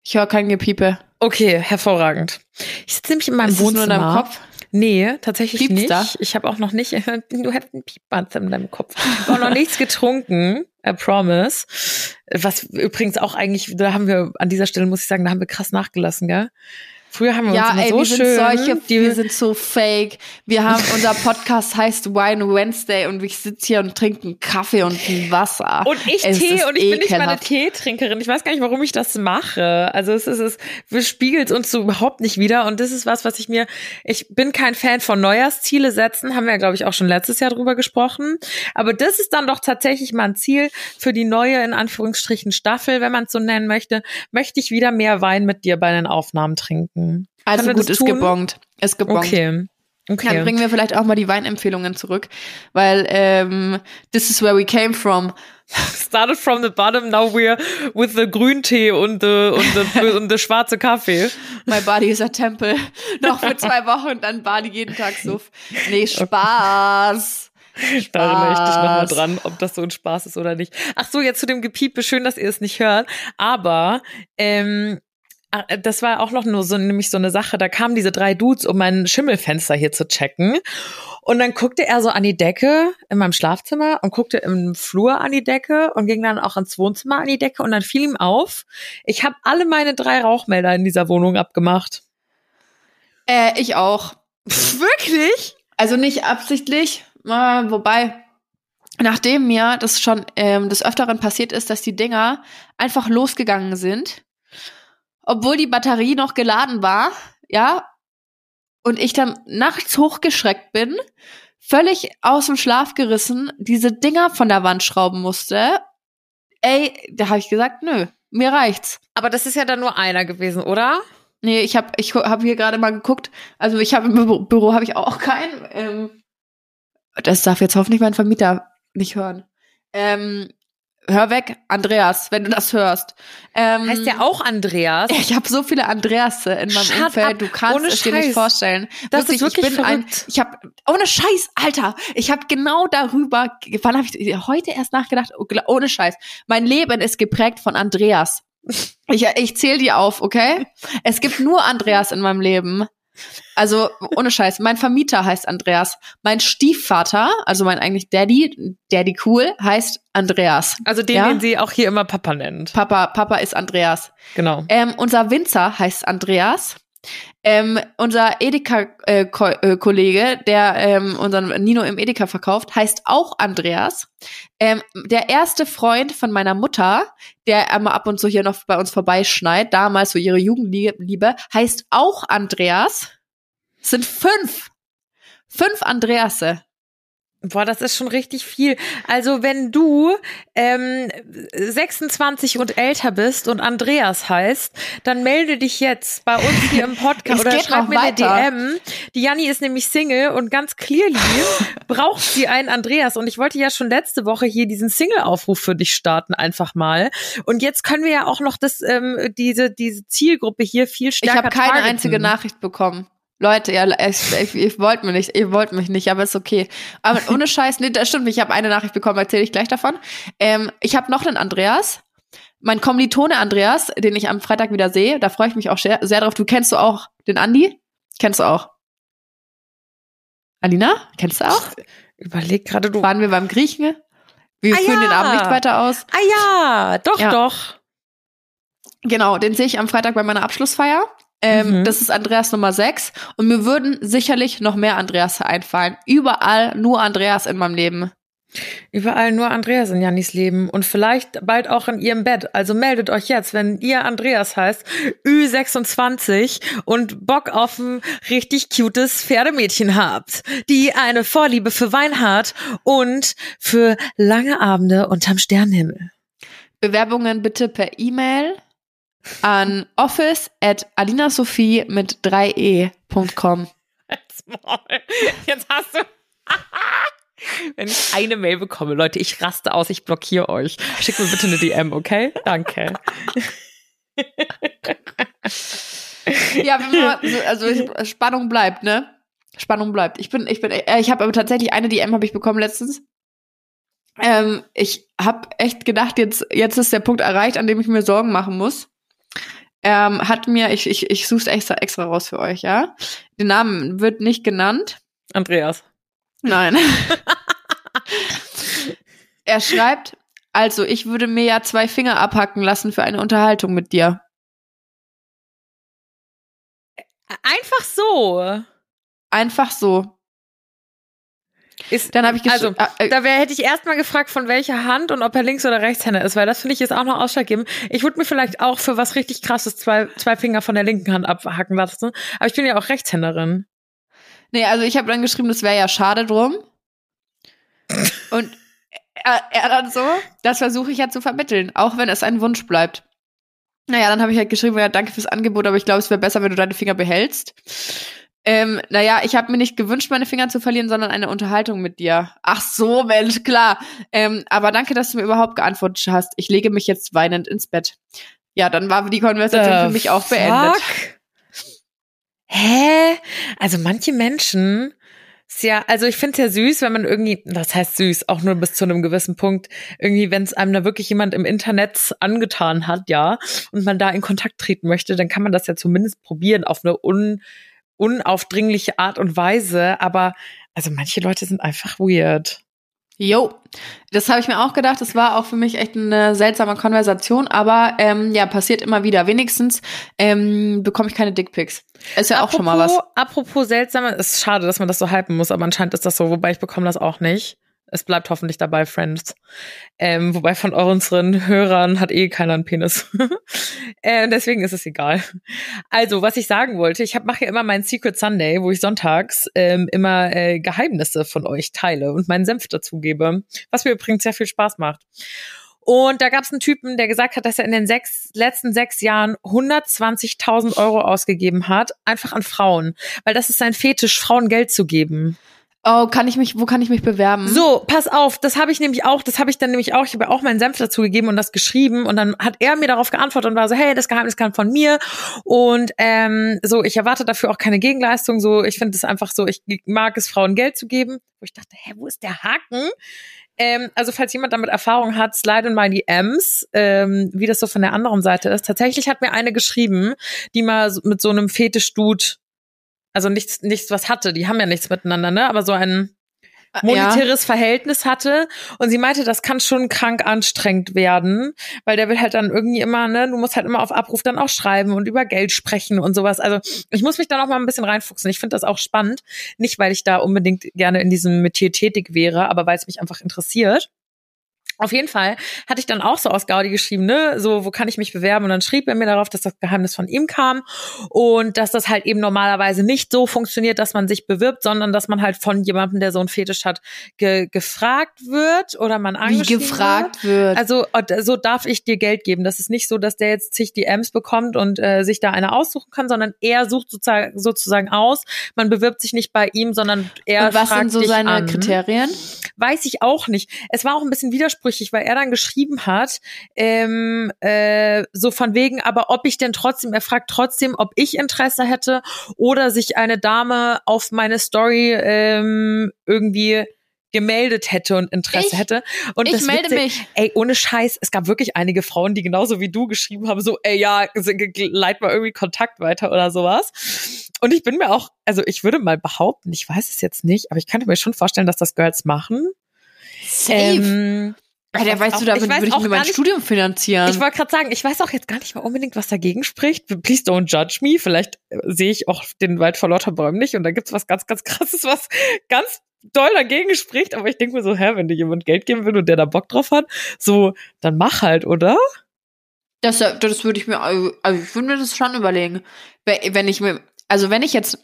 Ich höre kein Gepiepe. Okay, hervorragend. Ich sitze nämlich in meinem ist Wohnzimmer. Nur in deinem Kopf? Nee, tatsächlich Piepst nicht. Da? Ich habe auch noch nicht, du hast einen Piepbanz in deinem Kopf. Ich habe auch noch nichts getrunken, I promise. Was übrigens auch eigentlich, da haben wir, an dieser Stelle muss ich sagen, da haben wir krass nachgelassen, gell? Früher haben wir Ja, uns immer ey, so wir schön. sind solche, die, wir sind so fake. Wir haben, unser Podcast heißt Wine Wednesday und ich sitze hier und trinke einen Kaffee und ein Wasser. und ich Es Tee und ich bin nicht mal eine ekelhaft. Teetrinkerin. Ich weiß gar nicht, warum ich das mache. Also es ist, es wir spiegelt uns so überhaupt nicht wieder. Und das ist was, was ich mir, ich bin kein Fan von Neujahrsziele setzen, haben wir ja, glaube ich, auch schon letztes Jahr drüber gesprochen. Aber das ist dann doch tatsächlich mal ein Ziel für die neue, in Anführungsstrichen, Staffel, wenn man es so nennen möchte. Möchte ich wieder mehr Wein mit dir bei den Aufnahmen trinken. Also Können wir gut, ist gebongt. Ist gebongt. Okay. Okay. Dann bringen wir vielleicht auch mal die Weinempfehlungen zurück, weil ähm, this is where we came from. started from the bottom, now we're with the Grüntee und the, und the, und the schwarze Kaffee. My body is a temple. Noch für zwei Wochen und dann Bali jeden Tag Suff. Nee, Spaß. Da erinnere ich dich nochmal dran, ob das so ein Spaß ist oder nicht. Ach so, jetzt zu dem Gepiepe, schön, dass ihr es nicht hört. Aber ähm, äh, das war auch noch nur so nämlich so eine Sache. Da kamen diese drei Dudes, um mein Schimmelfenster hier zu checken. Und dann guckte er so an die Decke in meinem Schlafzimmer und guckte im Flur an die Decke und ging dann auch ins Wohnzimmer an die Decke. Und dann fiel ihm auf, ich habe alle meine drei Rauchmelder in dieser Wohnung abgemacht. Äh, ich auch. Wirklich? Also nicht absichtlich, äh, wobei, nachdem mir das schon ähm, des Öfteren passiert ist, dass die Dinger einfach losgegangen sind, obwohl die Batterie noch geladen war, ja, und ich dann nachts hochgeschreckt bin, völlig aus dem Schlaf gerissen, diese Dinger von der Wand schrauben musste. Ey, da habe ich gesagt, nö, mir reicht's. Aber das ist ja dann nur einer gewesen, oder? Nee, ich habe ich hab hier gerade mal geguckt. Also ich habe im Büro, Büro habe ich auch keinen. Ähm, das darf jetzt hoffentlich mein Vermieter nicht hören. Ähm, hör weg, Andreas, wenn du das hörst. Ähm, Heißt ja auch Andreas. ich habe so viele Andreasse in meinem Shut Umfeld, up. du kannst Ohne es dir nicht Scheiß. vorstellen. Das ist wirklich ich bin ein, ich habe ohne Scheiß, Alter, ich habe genau darüber, wann habe ich heute erst nachgedacht, oh, ohne Scheiß. Mein Leben ist geprägt von Andreas. Ich, ich zähle die auf, okay? Es gibt nur Andreas in meinem Leben. Also ohne Scheiß. Mein Vermieter heißt Andreas. Mein Stiefvater, also mein eigentlich Daddy, Daddy cool, heißt Andreas. Also den, Ja? den sie auch hier immer Papa nennt. Papa, Papa ist Andreas. Genau. Ähm, unser Winzer heißt Andreas. Ähm, unser Edeka-Kollege, der ähm, unseren Nino im Edeka verkauft, heißt auch Andreas. Ähm, der erste Freund von meiner Mutter, der einmal ab und zu hier noch bei uns vorbeischneit, damals so ihre Jugendliebe, heißt auch Andreas. Es sind fünf. Fünf Andreasse. Boah, das ist schon richtig viel. Also wenn du ähm, 26 und älter bist und Andreas heißt, dann melde dich jetzt bei uns hier im Podcast oder schreib mir eine weiter. DM. Die Janni ist nämlich Single und ganz clearly braucht sie einen Andreas. Und ich wollte ja schon letzte Woche hier diesen Single-Aufruf für dich starten, einfach mal. Und jetzt können wir ja auch noch das, ähm, diese, diese Zielgruppe hier viel Ich stärker habe keine targeten. einzige Nachricht bekommen. Leute, ja, ich, ich, ich wollt mir nicht, ihr wollt mich nicht, aber ist okay. Aber ohne Scheiß, nee, das stimmt, ich habe eine Nachricht bekommen, erzähle ich gleich davon. Ähm, ich habe noch einen Andreas, mein Kommilitone Andreas, den ich am Freitag wieder sehe, da freue ich mich auch sehr, sehr drauf. Du kennst du auch den Andi? Kennst du auch? Alina, kennst du auch? Überleg gerade du. Waren wir beim Griechen? Wir Ah, führen den ja. Abend nicht weiter aus. Ah ja, doch, Ja. doch. Genau, den sehe ich am Freitag bei meiner Abschlussfeier. Ähm, Mhm. Das ist Andreas Nummer 6. Und mir würden sicherlich noch mehr Andreas einfallen. Überall nur Andreas in meinem Leben. Überall nur Andreas in Jannis Leben und vielleicht bald auch in ihrem Bett. Also meldet euch jetzt, wenn ihr Andreas heißt, Ü26 und Bock auf ein richtig cutes Pferdemädchen habt, die eine Vorliebe für Wein hat und für lange Abende unterm Sternenhimmel. Bewerbungen bitte per E-Mail an office at alinasophie mit 3e.com. Jetzt Maul. Jetzt hast du. Wenn ich eine Mail bekomme, Leute, ich raste aus, ich blockiere euch. Schickt mir bitte eine DM, okay? Danke. Ja, wenn man, also ich- Spannung bleibt, ne? Spannung bleibt. Ich bin, ich bin, äh, ich habe aber tatsächlich eine DM habe ich bekommen letztens. Ähm, ich habe echt gedacht, jetzt, jetzt ist der Punkt erreicht, an dem ich mir Sorgen machen muss. Ähm, hat mir, ich, ich, ich suche es extra, extra raus für euch, ja. Den Namen wird nicht genannt. Andreas. Nein. er schreibt, also ich würde mir ja zwei Finger abhacken lassen für eine Unterhaltung mit dir. Einfach so. Einfach so. Ist, Dann habe ich also, äh, äh, da wär, hätte ich erstmal gefragt, von welcher Hand und ob er Links- oder Rechtshänder ist, weil das finde ich ist auch noch ausschlaggebend. Ich würde mir vielleicht auch für was richtig krasses zwei, zwei Finger von der linken Hand abhacken lassen. Aber ich bin ja auch Rechtshänderin. Nee, also ich habe dann geschrieben, das wäre ja schade drum. Und er, er dann so, das versuche ich ja zu vermitteln, auch wenn es ein Wunsch bleibt. Naja, dann habe ich halt geschrieben, ja, danke fürs Angebot, aber ich glaube, es wäre besser, wenn du deine Finger behältst. Ähm, naja, ich habe mir nicht gewünscht, meine Finger zu verlieren, sondern eine Unterhaltung mit dir. Ach so, Mensch, klar. Ähm, aber danke, dass du mir überhaupt geantwortet hast. Ich lege mich jetzt weinend ins Bett. Ja, dann war die Konversation für mich auch beendet. Fuck? Hä? Also manche Menschen ist ja, also ich finde es ja süß, wenn man irgendwie, das heißt süß, auch nur bis zu einem gewissen Punkt, irgendwie, wenn es einem da wirklich jemand im Internet angetan hat, ja, und man da in Kontakt treten möchte, dann kann man das ja zumindest probieren auf eine un, unaufdringliche Art und Weise. Aber also manche Leute sind einfach weird. Jo, das habe ich mir auch gedacht. Das war auch für mich echt eine seltsame Konversation, aber ähm, ja, passiert immer wieder. Wenigstens ähm, bekomme ich keine Dickpics. Ist ja auch schon mal was. Apropos seltsam, ist schade, dass man das so hypen muss, aber anscheinend ist das so, wobei ich bekomme das auch nicht. Es bleibt hoffentlich dabei, Friends. Ähm, wobei von unseren Hörern hat eh keiner einen Penis. äh, deswegen ist es egal. Also, was ich sagen wollte, ich mache ja immer meinen Secret Sunday, wo ich sonntags ähm, immer äh, Geheimnisse von euch teile und meinen Senf dazugebe. Was mir übrigens sehr viel Spaß macht. Und da gab es einen Typen, der gesagt hat, dass er in den sechs, letzten sechs Jahren 120.000 Euro ausgegeben hat, einfach an Frauen. Weil das ist sein Fetisch, Frauen Geld zu geben. Oh, kann ich mich, wo kann ich mich bewerben? So, pass auf, das habe ich nämlich auch, das habe ich dann nämlich auch, ich habe auch meinen Senf dazu gegeben und das geschrieben und dann hat er mir darauf geantwortet und war so, hey, das Geheimnis kam von mir und ähm, so, ich erwarte dafür auch keine Gegenleistung, so, ich finde es einfach so, ich mag es, Frauen Geld zu geben, wo ich dachte, hä, wo ist der Haken? Ähm, also falls jemand damit Erfahrung hat, slide in my DMs, ähm, wie das so von der anderen Seite ist. Tatsächlich hat mir eine geschrieben, die mal mit so einem Fetischdude, also nichts, nichts was hatte, die haben ja nichts miteinander, ne? Aber so ein ja. monetäres Verhältnis hatte und sie meinte, das kann schon krank anstrengend werden, weil der will halt dann irgendwie immer, ne, du musst halt immer auf Abruf dann auch schreiben und über Geld sprechen und sowas. Also ich muss mich da noch mal ein bisschen reinfuchsen. Ich finde das auch spannend, nicht weil ich da unbedingt gerne in diesem Metier tätig wäre, aber weil es mich einfach interessiert. Auf jeden Fall hatte ich dann auch so aus Gaudi geschrieben, ne, so, wo kann ich mich bewerben? Und dann schrieb er mir darauf, dass das Geheimnis von ihm kam und dass das halt eben normalerweise nicht so funktioniert, dass man sich bewirbt, sondern dass man halt von jemandem, der so einen Fetisch hat, ge gefragt wird oder man Wie angeschrieben gefragt wird. wird. Also äh, so darf ich dir Geld geben. Das ist nicht so, dass der jetzt zig DMs bekommt und äh, sich da eine aussuchen kann, sondern er sucht sozusagen, sozusagen aus. Man bewirbt sich nicht bei ihm, sondern er Und was fragt sind so seine an. Kriterien? Weiß ich auch nicht. Es war auch ein bisschen widersprüchlich, weil er dann geschrieben hat, ähm, äh, so von wegen, aber ob ich denn trotzdem, er fragt trotzdem, ob ich Interesse hätte oder sich eine Dame auf meine Story ähm, irgendwie gemeldet hätte und Interesse Ich- hätte. Und ich das melde Witzige- mich. Ey, ohne Scheiß, es gab wirklich einige Frauen, die genauso wie du geschrieben haben, so, ey, ja, leit mal irgendwie Kontakt weiter oder sowas. Und ich bin mir auch, also ich würde mal behaupten, ich weiß es jetzt nicht, aber ich könnte mir schon vorstellen, dass das Girls machen. Ähm, Alter, ich weißt auch- du, damit ich weiß würde ich auch mir mein nicht- Studium finanzieren. ich wollte gerade sagen, ich weiß auch jetzt gar nicht mal unbedingt, was dagegen spricht. Please don't judge me. Vielleicht äh, sehe ich auch den Wald vor lauter Bäumen nicht und da gibt's was ganz, ganz krasses, was ganz doll dagegen spricht. Aber ich denke mir so, hä, wenn dir jemand Geld geben will und der da Bock drauf hat, so, dann mach halt, oder? Das, das würde ich mir, also ich würde mir das schon überlegen. Wenn ich mir, also wenn ich jetzt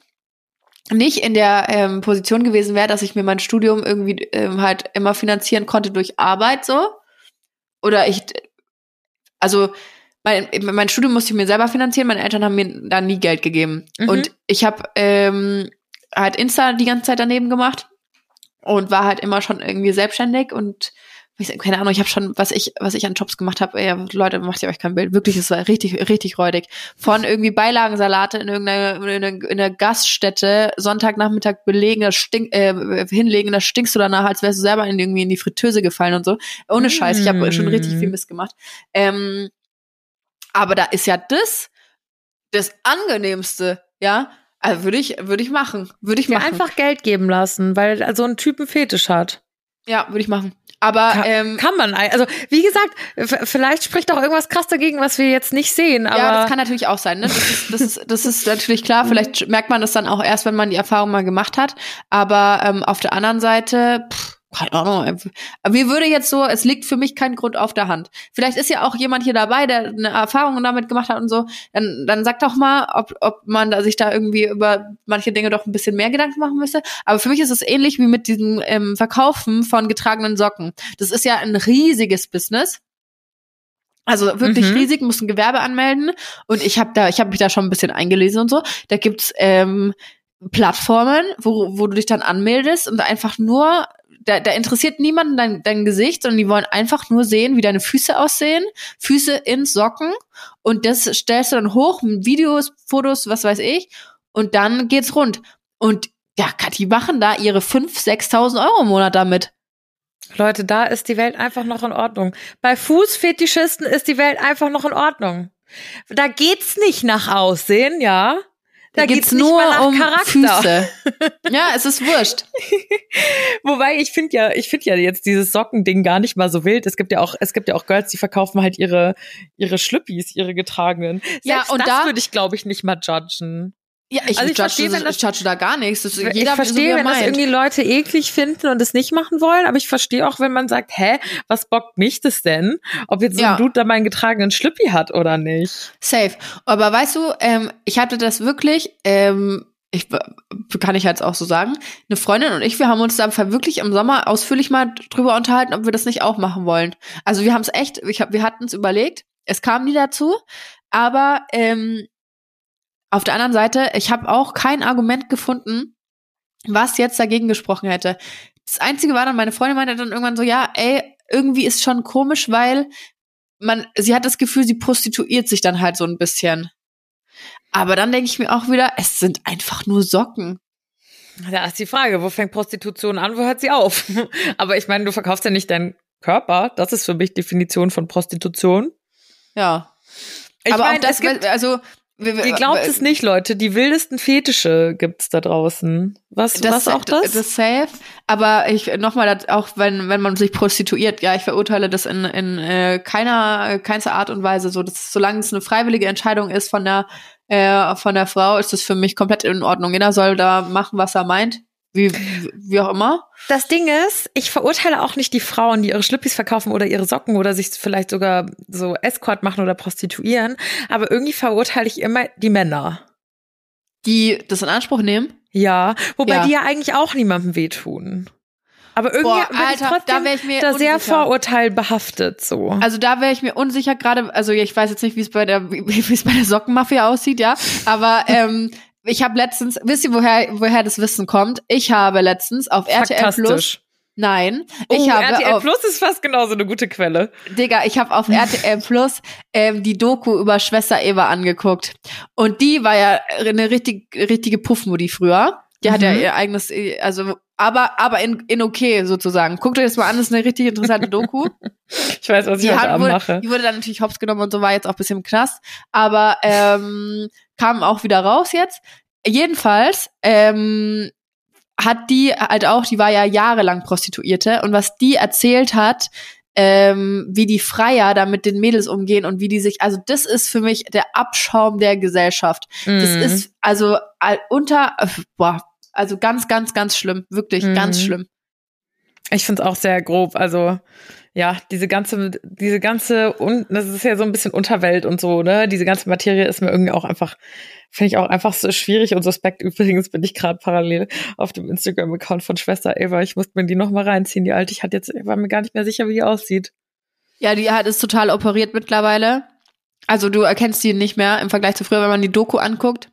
nicht in der ähm, Position gewesen wäre, dass ich mir mein Studium irgendwie ähm, halt immer finanzieren konnte durch Arbeit so, oder ich, also mein, mein Studium musste ich mir selber finanzieren, meine Eltern haben mir da nie Geld gegeben. Mhm. Und ich habe ähm, halt Insta die ganze Zeit daneben gemacht und war halt immer schon irgendwie selbstständig und keine Ahnung, ich habe schon, was ich, was ich an Jobs gemacht habe, ey, Leute, macht ihr euch kein Bild. Wirklich, es war richtig, richtig räudig. Von irgendwie Beilagensalate in irgendeiner, in einer, in einer Gaststätte, Sonntagnachmittag belegen, das stink, äh, hinlegen, da stinkst du danach, als wärst du selber in, irgendwie in die Fritteuse gefallen und so. Ohne Scheiß, ich habe schon richtig viel Mist gemacht. Ähm, aber da ist ja das das angenehmste, ja. Also würde ich, würde ich machen, würde ich Ja, machen. einfach Geld geben lassen, weil so ein Typen Fetisch hat. Ja, würde ich machen. Aber Kann, ähm, kann man, also wie gesagt, vielleicht spricht auch irgendwas krass dagegen, was wir jetzt nicht sehen, aber ja, das kann natürlich auch sein. Ne? Das, ist, das, ist, das ist natürlich klar. Vielleicht merkt man das dann auch erst, wenn man die Erfahrung mal gemacht hat. Aber ähm, auf der anderen Seite, pff, keine Ahnung. Aber Mir würde jetzt so, es liegt für mich kein Grund auf der Hand. Vielleicht ist ja auch jemand hier dabei, der eine Erfahrung damit gemacht hat und so. Dann, dann sagt doch mal, ob, ob man da sich da irgendwie über manche Dinge doch ein bisschen mehr Gedanken machen müsste. Aber für mich ist es ähnlich wie mit diesem ähm, Verkaufen von getragenen Socken. Das ist ja ein riesiges Business. Also wirklich Mhm. riesig, muss ein Gewerbe anmelden. Und ich habe da, ich habe mich da schon ein bisschen eingelesen und so. Da gibt's ähm, Plattformen, wo, wo du dich dann anmeldest und einfach nur, da, da interessiert niemanden dein, dein Gesicht, sondern die wollen einfach nur sehen, wie deine Füße aussehen, Füße in Socken und das stellst du dann hoch, Videos, Fotos, was weiß ich, und dann geht's rund. Und ja, die machen da ihre 5.000, 6.000 Euro im Monat damit. Leute, da ist die Welt einfach noch in Ordnung. Bei Fußfetischisten ist die Welt einfach noch in Ordnung. Da geht's nicht nach Aussehen, ja. Da, geht's, nicht nur um Charakter. Füße. ja, es ist wurscht. Wobei ich finde ja, ich finde ja jetzt dieses Sockending gar nicht mal so wild. Es gibt ja auch, es gibt ja auch Girls, die verkaufen halt ihre ihre Schlüppis, ihre getragenen. Ja, Selbst und das da- würde ich glaube ich nicht mal judgen. Ja, ich, Also ich judge, verstehe, wenn das, das- ich judge da gar nichts. Das, jeder, ich so verstehe, er wenn das meint. irgendwie Leute eklig finden und es nicht machen wollen, aber ich verstehe auch, wenn man sagt, hä, was bockt mich das denn? Ob jetzt so Ja. ein Dude da meinen getragenen Schlüppi hat oder nicht. Safe. Aber weißt du, ähm, ich hatte das wirklich, ähm, ich kann ich jetzt auch so sagen, eine Freundin und ich, wir haben uns da wirklich im Sommer ausführlich mal drüber unterhalten, ob wir das nicht auch machen wollen. Also wir haben es echt, ich hab, wir hatten es überlegt, es kam nie dazu, aber ähm, auf der anderen Seite, ich habe auch kein Argument gefunden, was jetzt dagegen gesprochen hätte. Das Einzige war dann, meine Freundin meinte dann irgendwann so, ja, ey, irgendwie ist schon komisch, weil man, sie hat das Gefühl, sie prostituiert sich dann halt so ein bisschen. Aber dann denke ich mir auch wieder, es sind einfach nur Socken. Da ist die Frage, wo fängt Prostitution an, wo hört sie auf? aber ich meine, du verkaufst ja nicht deinen Körper. Das ist für mich Definition von Prostitution. Ja. Ich aber meine, auch das, es gibt, also, ihr glaubt es nicht, Leute, die wildesten Fetische gibt's da draußen. Was, was auch das? Das safe. Aber ich nochmal, auch wenn wenn man sich prostituiert, ja, ich verurteile das in in äh, keiner keinster Art und Weise. So, das, solange es eine freiwillige Entscheidung ist von der äh, von der Frau, ist das für mich komplett in Ordnung. Jeder soll da machen, was er meint, wie wie auch immer. Das Ding ist, ich verurteile auch nicht die Frauen, die ihre Schlüppis verkaufen oder ihre Socken oder sich vielleicht sogar so Escort machen oder prostituieren. Aber irgendwie verurteile ich immer die Männer. Die das in Anspruch nehmen. Ja, wobei Ja. die ja eigentlich auch niemandem wehtun. Aber irgendwie Boah, Alter, trotzdem da wäre ich mir da sehr vorurteilbehaftet so. Also da wäre ich mir unsicher gerade, also ich weiß jetzt nicht, wie es bei der wie es bei der Sockenmafia aussieht, ja, aber ähm, ich habe letztens, wisst ihr woher woher das Wissen kommt? Ich habe letztens auf RTL Plus. Nein, Oh, ich habe RTL auf Plus ist fast genauso eine gute Quelle. Digga, ich habe auf RTL Plus ähm, die Doku über Schwester Eva angeguckt und die war ja eine richtig richtige Puffmutti früher. Die hat ja Mhm. ihr eigenes äh, also aber aber in, in okay sozusagen. Guckt euch das mal an, das ist eine richtig interessante Doku. Ich weiß, was ich die, heute hat, Abend wurde, mache. die wurde dann natürlich hops genommen und so war jetzt auch ein bisschen im Knast. Aber ähm, kam auch wieder raus jetzt. Jedenfalls ähm, hat die halt auch, die war ja jahrelang Prostituierte und was die erzählt hat, ähm, wie die Freier da mit den Mädels umgehen und wie die sich, also das ist für mich der Abschaum der Gesellschaft. Das Mhm. ist also unter, äh, boah, also ganz, ganz, ganz schlimm, wirklich Mhm. ganz schlimm. Ich finde es auch sehr grob. Also ja, diese ganze, diese ganze, und das ist ja so ein bisschen Unterwelt und so, ne? Diese ganze Materie ist mir irgendwie auch einfach, finde ich auch einfach so schwierig und suspekt. Übrigens bin ich gerade parallel auf dem Instagram-Account von Schwester Eva. Ich musste mir die noch mal reinziehen. Die alte, ich hatte jetzt, ich war mir gar nicht mehr sicher, wie die aussieht. Ja, die hat es total operiert mittlerweile. Also du erkennst die nicht mehr im Vergleich zu früher, wenn man die Doku anguckt.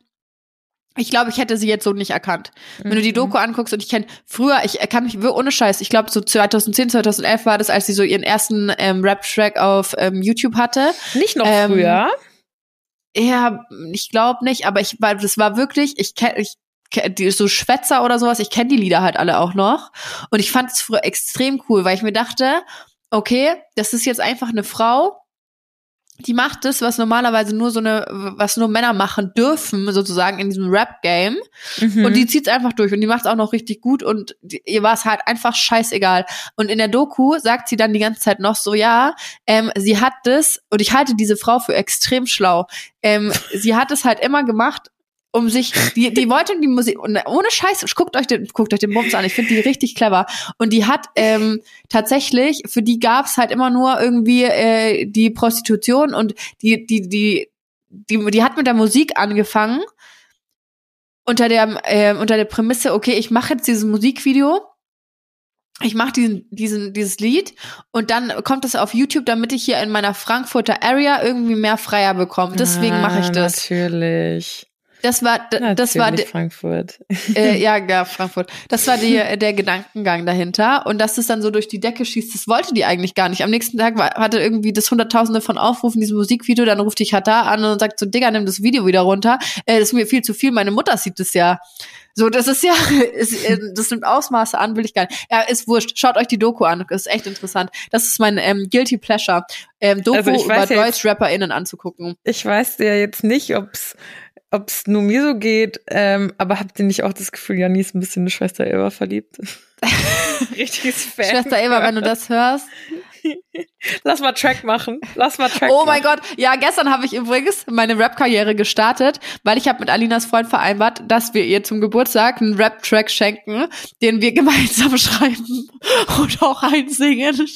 Ich glaube, ich hätte sie jetzt so nicht erkannt. Wenn du die Mhm. Doku anguckst und ich kenne früher, ich kann mich ohne Scheiß, ich glaube so 2010, 2011 war das, als sie so ihren ersten ähm, Rap-Track auf ähm, YouTube hatte. Nicht noch Ähm, früher. Ja, ich glaube nicht, aber ich war, das war wirklich, ich kenne, ich die so Schwätzer oder sowas, ich kenne die Lieder halt alle auch noch. Und ich fand es früher extrem cool, weil ich mir dachte, okay, das ist jetzt einfach eine Frau, die macht das, was normalerweise nur so eine, was nur Männer machen dürfen, sozusagen in diesem Rap-Game. Mhm. Und die zieht's einfach durch und die macht's auch noch richtig gut und die, ihr war es halt einfach scheißegal. Und in der Doku sagt sie dann die ganze Zeit noch so, ja, ähm, sie hat das, und ich halte diese Frau für extrem schlau, ähm, sie hat es halt immer gemacht, um sich, die, die wollte die Musik, ohne Scheiß, guckt euch den, guckt euch den Bums an, ich finde die richtig clever. Und die hat ähm, tatsächlich, für die gab's halt immer nur irgendwie äh, die Prostitution und die, die, die, die, die hat mit der Musik angefangen unter der äh, unter der Prämisse, okay, ich mache jetzt dieses Musikvideo, ich mache diesen diesen dieses Lied und dann kommt es auf YouTube, damit ich hier in meiner Frankfurter Area irgendwie mehr Freier bekomme. Deswegen mache ich Ah, das. Natürlich. Das war das war Frankfurt. äh, ja, ja, Frankfurt. Das war die, der Gedankengang dahinter. Und dass es dann so durch die Decke schießt, das wollte die eigentlich gar nicht. Am nächsten Tag war, hatte irgendwie das Hunderttausende von Aufrufen, dieses Musikvideo. Dann ruft die Katar an und sagt so, Digga, nimm das Video wieder runter. Äh, das ist mir viel zu viel. Meine Mutter sieht das ja. So, das ist ja, ist, äh, das nimmt Ausmaße an, will ich gar nicht. Ja, ist wurscht. Schaut euch die Doku an. Das ist echt interessant. Das ist mein ähm, Guilty Pleasure. Ähm, Doku Also über ja DeutschrapperInnen anzugucken. Ich weiß ja jetzt nicht, ob's ob's nur mir so geht, ähm, aber habt ihr nicht auch das Gefühl, Janni ist ein bisschen eine Schwester Eva verliebt? Richtiges Fan. Schwester Eva, wenn du das hörst. Lass mal Track machen. Lass mal Track Oh mein machen. Gott, ja, gestern habe ich übrigens meine Rap-Karriere gestartet, weil ich habe mit Alinas Freund vereinbart, dass wir ihr zum Geburtstag einen Rap-Track schenken, den wir gemeinsam schreiben und auch einsingen.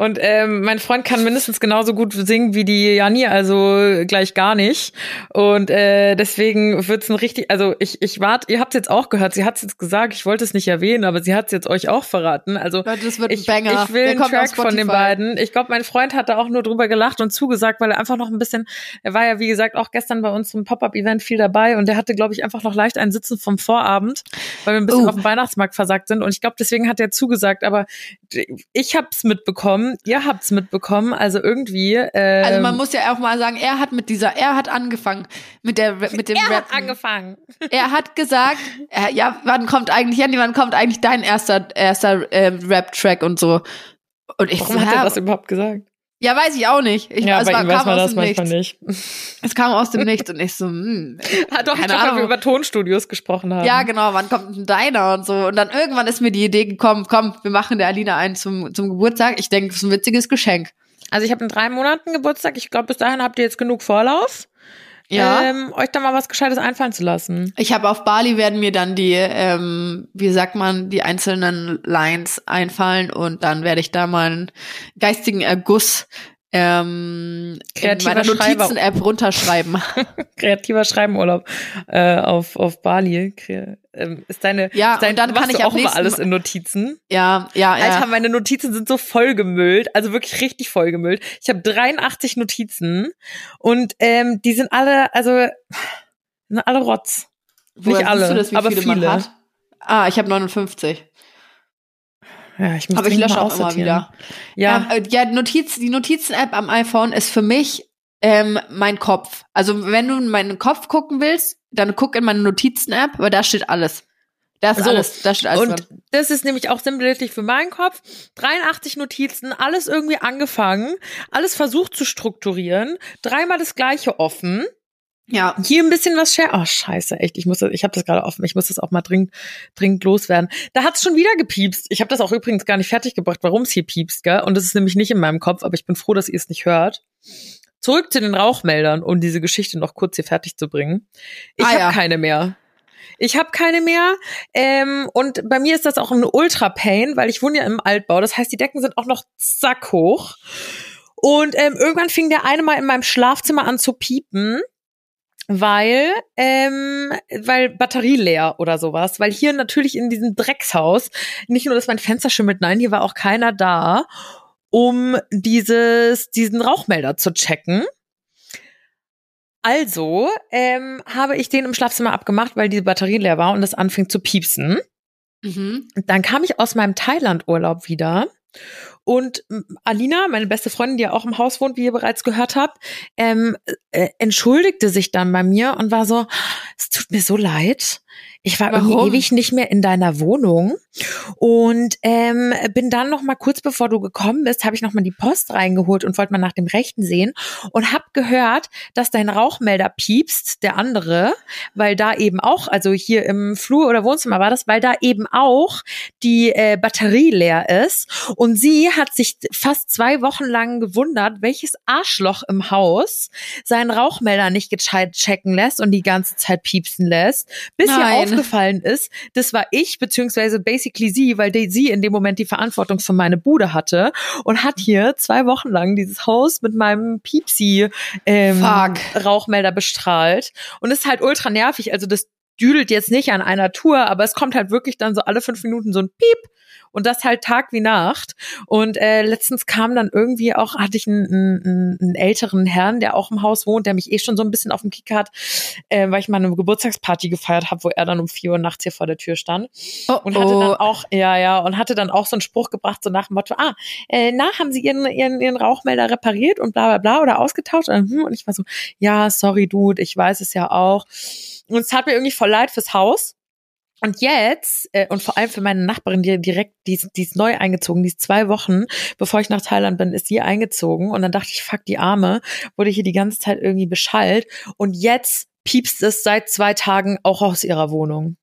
Und ähm, mein Freund kann mindestens genauso gut singen wie die Janni, also gleich gar nicht. Und äh, deswegen wird's ein richtig, also ich, ich warte, ihr habt's jetzt auch gehört, sie hat's jetzt gesagt, ich wollte es nicht erwähnen, aber sie hat's jetzt euch auch verraten. Also das wird ein ich, Banger. ich will Der einen Track von den beiden. Ich glaube, mein Freund hat da auch nur drüber gelacht und zugesagt, weil er einfach noch ein bisschen, er war ja wie gesagt auch gestern bei unserem Pop-Up-Event viel dabei und der hatte, glaube ich, einfach noch leicht einen Sitzen vom Vorabend, weil wir ein bisschen Oh. auf dem Weihnachtsmarkt versagt sind. Und ich glaube, deswegen hat er zugesagt, aber ich hab's mitbekommen, ihr habt's mitbekommen, also irgendwie. Ähm, Also man muss ja auch mal sagen, er hat mit dieser, er hat angefangen mit der mit dem er Rap. hat angefangen. Er hat gesagt, äh, ja, wann kommt eigentlich, Janni, wann kommt eigentlich dein erster erster ähm, Rap-Track und so. Und ich Warum so, hat er das überhaupt gesagt? Ja, weiß ich auch nicht. Ich, ja, es bei war, ihm weiß kam man aus das dem manchmal Nichts. nicht. Es kam aus dem Nichts und ich so, hm, Ah, doch, Keine ich glaube, wir über Tonstudios gesprochen haben. Ja, genau, wann kommt denn deiner und so. Und dann irgendwann ist mir die Idee gekommen, komm, wir machen der Alina einen zum, zum Geburtstag. Ich denke, das ist ein witziges Geschenk. Also ich habe in drei Monaten Geburtstag. Ich glaube, bis dahin habt ihr jetzt genug Vorlauf. Ja. Ähm, euch da mal was Gescheites einfallen zu lassen. Ich habe auf Bali werden mir dann die, ähm, wie sagt man, die einzelnen Lines einfallen und dann werde ich da mal einen geistigen Erguss ähm, in Kreativer meiner Schreiber. Notizen-App runterschreiben. Kreativer Schreibenurlaub äh, auf, auf Bali. Kre ähm, ist deine, Ja, ist dein, und dann kann ich auch immer nächsten alles Mal- in Notizen. ja, ja, ja. Alter, meine Notizen sind so vollgemüllt, also wirklich richtig vollgemüllt. Ich habe 83 Notizen und ähm, die sind alle, also sind alle Rotz. Woher Nicht alle, du das, wie aber viele, viele. man hat? Ah, ich habe 59. Ja, ich muss Aber ich lösche auch immer wieder. Ja, Ähm, äh, ja, Notiz, die Notizen-App am iPhone ist für mich ähm, mein Kopf. Also wenn du in meinen Kopf gucken willst, dann guck in meine Notizen-App, weil da steht alles. Da ist So, alles, da steht alles und drin. das ist nämlich auch sinnbildlich für meinen Kopf. 83 Notizen, alles irgendwie angefangen, alles versucht zu strukturieren, dreimal das gleiche offen. Ja, Hier ein bisschen was share. Oh, scheiße, echt. Ich muss das, ich habe das gerade offen. Ich muss das auch mal dringend, dringend loswerden. Da hat's schon wieder gepiepst. Ich habe das auch übrigens gar nicht fertiggebracht, warum es hier piepst, gell? Und das ist nämlich nicht in meinem Kopf, aber ich bin froh, dass ihr es nicht hört. Zurück zu den Rauchmeldern, um diese Geschichte noch kurz hier fertig zu bringen. Ich Ah, habe ja. keine mehr. Ich habe keine mehr. Ähm, und bei mir ist das auch ein Ultra-Pain, weil ich wohne ja im Altbau. Das heißt, die Decken sind auch noch zack hoch. Und ähm, irgendwann fing der eine mal in meinem Schlafzimmer an zu piepen weil ähm, weil Batterie leer oder sowas, weil hier natürlich in diesem Dreckshaus nicht nur, dass mein Fenster schimmelt, nein, hier war auch keiner da, um dieses diesen Rauchmelder zu checken. Also ähm, habe ich den im Schlafzimmer abgemacht, weil die Batterie leer war und es anfing zu piepsen. mhm. Dann kam ich aus meinem Thailand-Urlaub wieder Und Alina, meine beste Freundin, die ja auch im Haus wohnt, wie ihr bereits gehört habt, ähm, äh, entschuldigte sich dann bei mir und war so, es tut mir so leid. Ich war irgendwie Warum? ewig nicht mehr in deiner Wohnung und ähm, bin dann noch mal kurz bevor du gekommen bist, habe ich noch mal die Post reingeholt und wollte mal nach dem Rechten sehen und habe gehört, dass dein Rauchmelder piepst, der andere, weil da eben auch, also hier im Flur oder Wohnzimmer war das, weil da eben auch die äh, Batterie leer ist und sie hat sich fast zwei Wochen lang gewundert, welches Arschloch im Haus seinen Rauchmelder nicht gescheit checken lässt und die ganze Zeit piepsen lässt, bis ihr Nein. aufgefallen ist, das war ich, beziehungsweise basically sie, weil die, sie in dem Moment die Verantwortung für meine Bude hatte und hat hier zwei Wochen lang dieses Haus mit meinem Piepsi ähm, Fuck. Rauchmelder bestrahlt und ist halt ultra nervig. Also das düdelt jetzt nicht an einer Tour, aber es kommt halt wirklich dann so alle fünf Minuten so ein Piep und das halt Tag wie Nacht. Und äh, letztens kam dann irgendwie auch, hatte ich einen, einen, einen älteren Herrn, der auch im Haus wohnt, der mich eh schon so ein bisschen auf dem Kick hat, äh, weil ich mal eine Geburtstagsparty gefeiert habe, wo er dann um vier Uhr nachts hier vor der Tür stand. Oh, Und hatte dann oh. auch, ja, ja, und hatte dann auch so einen Spruch gebracht, so nach dem Motto, ah, äh, na, haben Sie Ihren, Ihren, Ihren Rauchmelder repariert und bla bla bla oder ausgetauscht? Und, hm, und ich war so, ja, sorry, Dude, ich weiß es ja auch. Und es tat mir irgendwie voll leid fürs Haus. Und jetzt, äh, und vor allem für meine Nachbarin, die direkt, die ist, die ist neu eingezogen, die ist zwei Wochen, bevor ich nach Thailand bin, ist sie eingezogen. Und dann dachte ich, fuck, die Arme, wurde hier die ganze Zeit irgendwie beschallt. Und jetzt piepst es seit zwei Tagen auch aus ihrer Wohnung.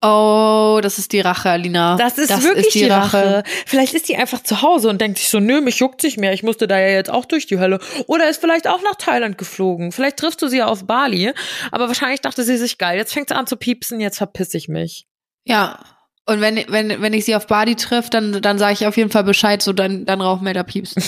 Oh, das ist die Rache, Alina. Das ist wirklich die, Rache. Vielleicht ist die einfach zu Hause und denkt sich so, nö, mich juckt nicht mehr, ich musste da ja jetzt auch durch die Hölle. Oder ist vielleicht auch nach Thailand geflogen. Vielleicht triffst du sie ja auf Bali, aber wahrscheinlich dachte sie sich, geil, jetzt fängt sie an zu piepsen, jetzt verpiss ich mich. Ja. Und wenn, wenn, wenn ich sie auf Bali trifft, dann, dann sage ich auf jeden Fall Bescheid, so dann, dann Rauchmelder piepst.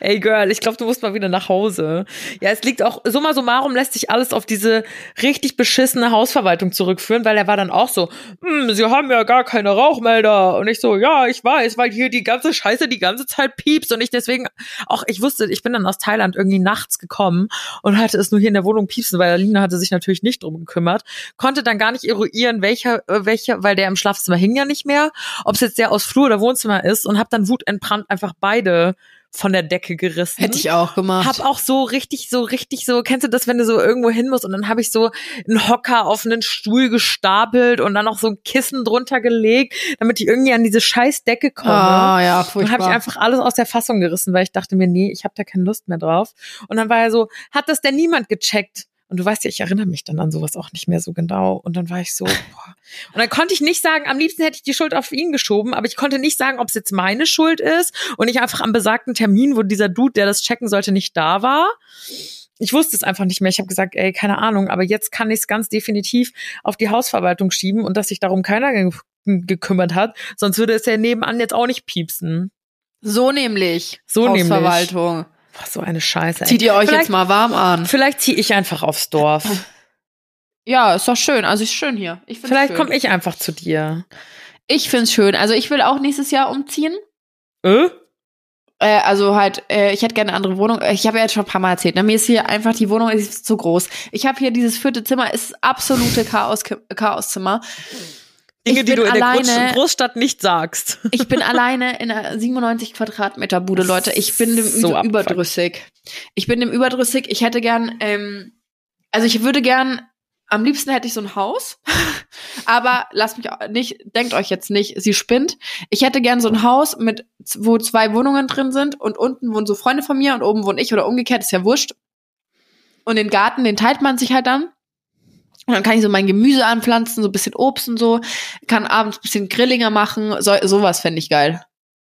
Ey Girl, ich glaube, du musst mal wieder nach Hause. Ja, es liegt auch, summa summarum lässt sich alles auf diese richtig beschissene Hausverwaltung zurückführen, weil er war dann auch so, hm, sie haben ja gar keine Rauchmelder. Und ich so, ja, ich weiß, weil hier die ganze Scheiße die ganze Zeit piepst und ich deswegen auch, ich wusste, ich bin dann aus Thailand irgendwie nachts gekommen und hatte es nur hier in der Wohnung piepsen, weil Alina hatte sich natürlich nicht drum gekümmert, konnte dann gar nicht eruieren, welcher, äh, welcher, weil der im Schlafzimmer hing ja nicht mehr, ob es jetzt der aus Flur oder Wohnzimmer ist und habe dann wutentbrannt einfach beide von der Decke gerissen. Hätte ich auch gemacht. Hab auch so richtig, so richtig so, kennst du das, wenn du so irgendwo hin musst und dann habe ich so einen Hocker auf einen Stuhl gestapelt und dann noch so ein Kissen drunter gelegt, damit ich irgendwie an diese scheiß Decke komme. Ah, ja, furchtbar. habe ich einfach alles aus der Fassung gerissen, weil ich dachte mir, nee, ich habe da keine Lust mehr drauf. Und dann war er so, hat das denn niemand gecheckt? Und du weißt ja, ich erinnere mich dann an sowas auch nicht mehr so genau. Und dann war ich so, boah. Und dann konnte ich nicht sagen, am liebsten hätte ich die Schuld auf ihn geschoben, aber ich konnte nicht sagen, ob es jetzt meine Schuld ist und ich einfach am besagten Termin, wo dieser Dude, der das checken sollte, nicht da war. Ich wusste es einfach nicht mehr. Ich habe gesagt, ey, keine Ahnung, aber jetzt kann ich es ganz definitiv auf die Hausverwaltung schieben und dass sich darum keiner ge gekümmert hat, sonst würde es ja nebenan jetzt auch nicht piepsen. so nämlich. So nämlich. Boah, so eine Scheiße. ey. Zieht ihr euch Vielleicht- jetzt mal warm an. Vielleicht ziehe ich einfach aufs Dorf. Ja, ist doch schön. Also ist schön hier. Ich Vielleicht komme ich einfach zu dir. Ich find's schön. Also ich will auch nächstes Jahr umziehen. Äh? Äh, also halt, äh, ich hätte gerne eine andere Wohnung. Ich habe ja jetzt schon ein paar Mal erzählt. Ne? Mir ist hier einfach die Wohnung ist zu groß. Ich habe hier dieses vierte Zimmer, ist absolute Chaos Chaoszimmer. Dinge, die du in der alleine- Groß Großstadt nicht sagst. Ich bin alleine in einer 97 Quadratmeter Bude, Leute. Ich bin dem So überdrüssig. Ich bin dem überdrüssig. Ich hätte gern, ähm, also ich würde gern, am liebsten hätte ich so ein Haus. Aber lasst mich nicht, denkt euch jetzt nicht, sie spinnt. Ich hätte gern so ein Haus mit, wo zwei Wohnungen drin sind und unten wohnen so Freunde von mir und oben wohne ich oder umgekehrt, ist ja wurscht. Und den Garten, den teilt man sich halt dann. Und dann kann ich so mein Gemüse anpflanzen, so ein bisschen Obst und so. Kann abends ein bisschen Grillinger machen. So, sowas fände ich geil.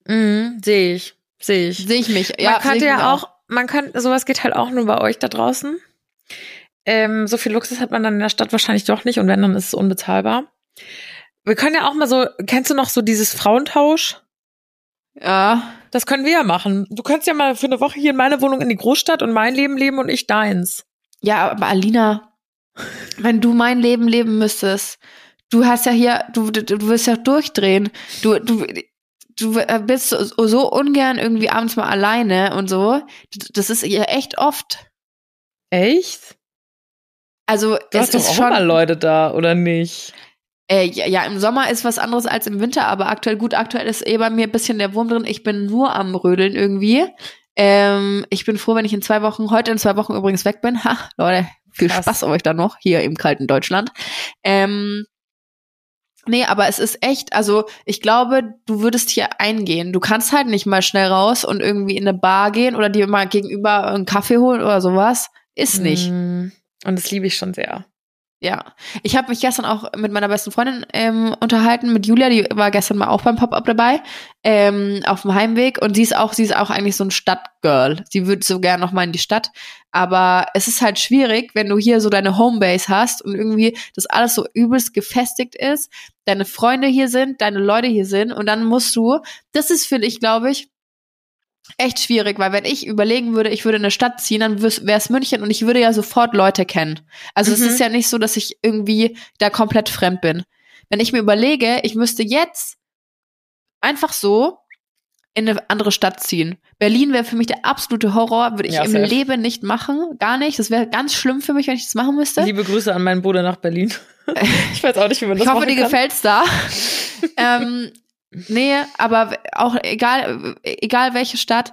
Mhm, sehe ich. Sehe ich. Sehe ich mich. man seh könnte ja auch, man kann, sowas geht halt auch nur bei euch da draußen. Ähm, so viel Luxus hat man dann in der Stadt wahrscheinlich doch nicht und wenn, dann ist es unbezahlbar. Wir können ja auch mal so, kennst du noch so dieses Frauentausch? Ja. Das können wir ja machen. Du könntest ja mal für eine Woche hier in meine Wohnung in die Großstadt und mein Leben leben und ich deins. Ja, aber Alina, wenn du mein Leben leben müsstest, du hast ja hier, du, du, du wirst ja durchdrehen. Du, du, du bist so, so ungern irgendwie abends mal alleine und so. Das ist ja echt oft. Echt? Also Du es hast doch ist auch schon. immer Leute da, oder nicht? Äh, ja, ja, im Sommer ist was anderes als im Winter, aber aktuell, gut, aktuell ist eh bei mir ein bisschen der Wurm drin. Ich bin nur am Rödeln irgendwie. Ähm, ich bin froh, wenn ich in zwei Wochen, heute in zwei Wochen übrigens weg bin. Ha, Leute, viel Krass. Spaß euch dann noch hier im kalten Deutschland. Ähm, nee, aber es ist echt, also ich glaube, du würdest hier eingehen. Du kannst halt nicht mal schnell raus und irgendwie in eine Bar gehen oder dir mal gegenüber einen Kaffee holen oder sowas. Ist nicht. Mm, Und das liebe ich schon sehr. Ja, ich habe mich gestern auch mit meiner besten Freundin ähm, unterhalten, mit Julia, die war gestern mal auch beim Pop-up dabei, ähm, auf dem Heimweg. Und sie ist auch, sie ist auch eigentlich so ein Stadtgirl. Sie würde so gerne noch mal in die Stadt, aber es ist halt schwierig, wenn du hier so deine Homebase hast und irgendwie das alles so übelst gefestigt ist, deine Freunde hier sind, deine Leute hier sind. Und dann musst du, das ist für dich, glaube ich, echt schwierig, weil wenn ich überlegen würde, ich würde in eine Stadt ziehen, dann wäre es München und ich würde ja sofort Leute kennen. Also es Mhm. ist ja nicht so, dass ich irgendwie da komplett fremd bin. Wenn ich mir überlege, ich müsste jetzt einfach so in eine andere Stadt ziehen. Berlin wäre für mich der absolute Horror, würde ich Ja, im safe. Leben nicht machen, gar nicht. Das wäre ganz schlimm für mich, wenn ich das machen müsste. Liebe Grüße an meinen Bruder nach Berlin. ich weiß auch nicht, wie man das Ich hoffe, dir gefällt's da. ähm, nee, aber auch egal, egal welche Stadt.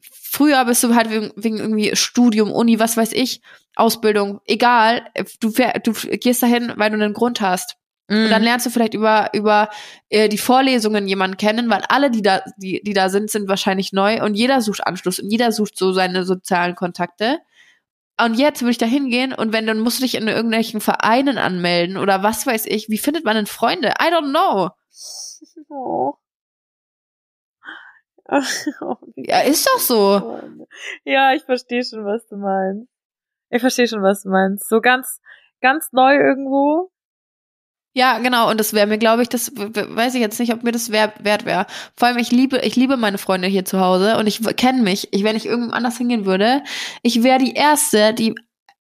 Früher bist du halt wegen, wegen irgendwie Studium, Uni, was weiß ich, Ausbildung, egal. Du, du gehst dahin, weil du einen Grund hast. Und dann Mhm. lernst du vielleicht über, über äh, die Vorlesungen jemanden kennen, weil alle, die da, die, die da sind, sind wahrscheinlich neu und jeder sucht Anschluss und jeder sucht so seine sozialen Kontakte. Und jetzt würde ich da hingehen und wenn, dann musst du dich in irgendwelchen Vereinen anmelden oder was weiß ich. Wie findet man denn Freunde? I don't know. Oh. Oh, Ja, ist doch so. Ja, ich verstehe schon, was du meinst. Ich verstehe schon, was du meinst. So ganz, ganz neu irgendwo. Ja, genau. Und das wäre mir, glaube ich, das weiß ich jetzt nicht, ob mir das wert, wert wäre. Vor allem, ich liebe, ich liebe meine Freunde hier zu Hause und ich kenne mich. Ich, wenn ich irgendwo anders hingehen würde, ich wäre die Erste, die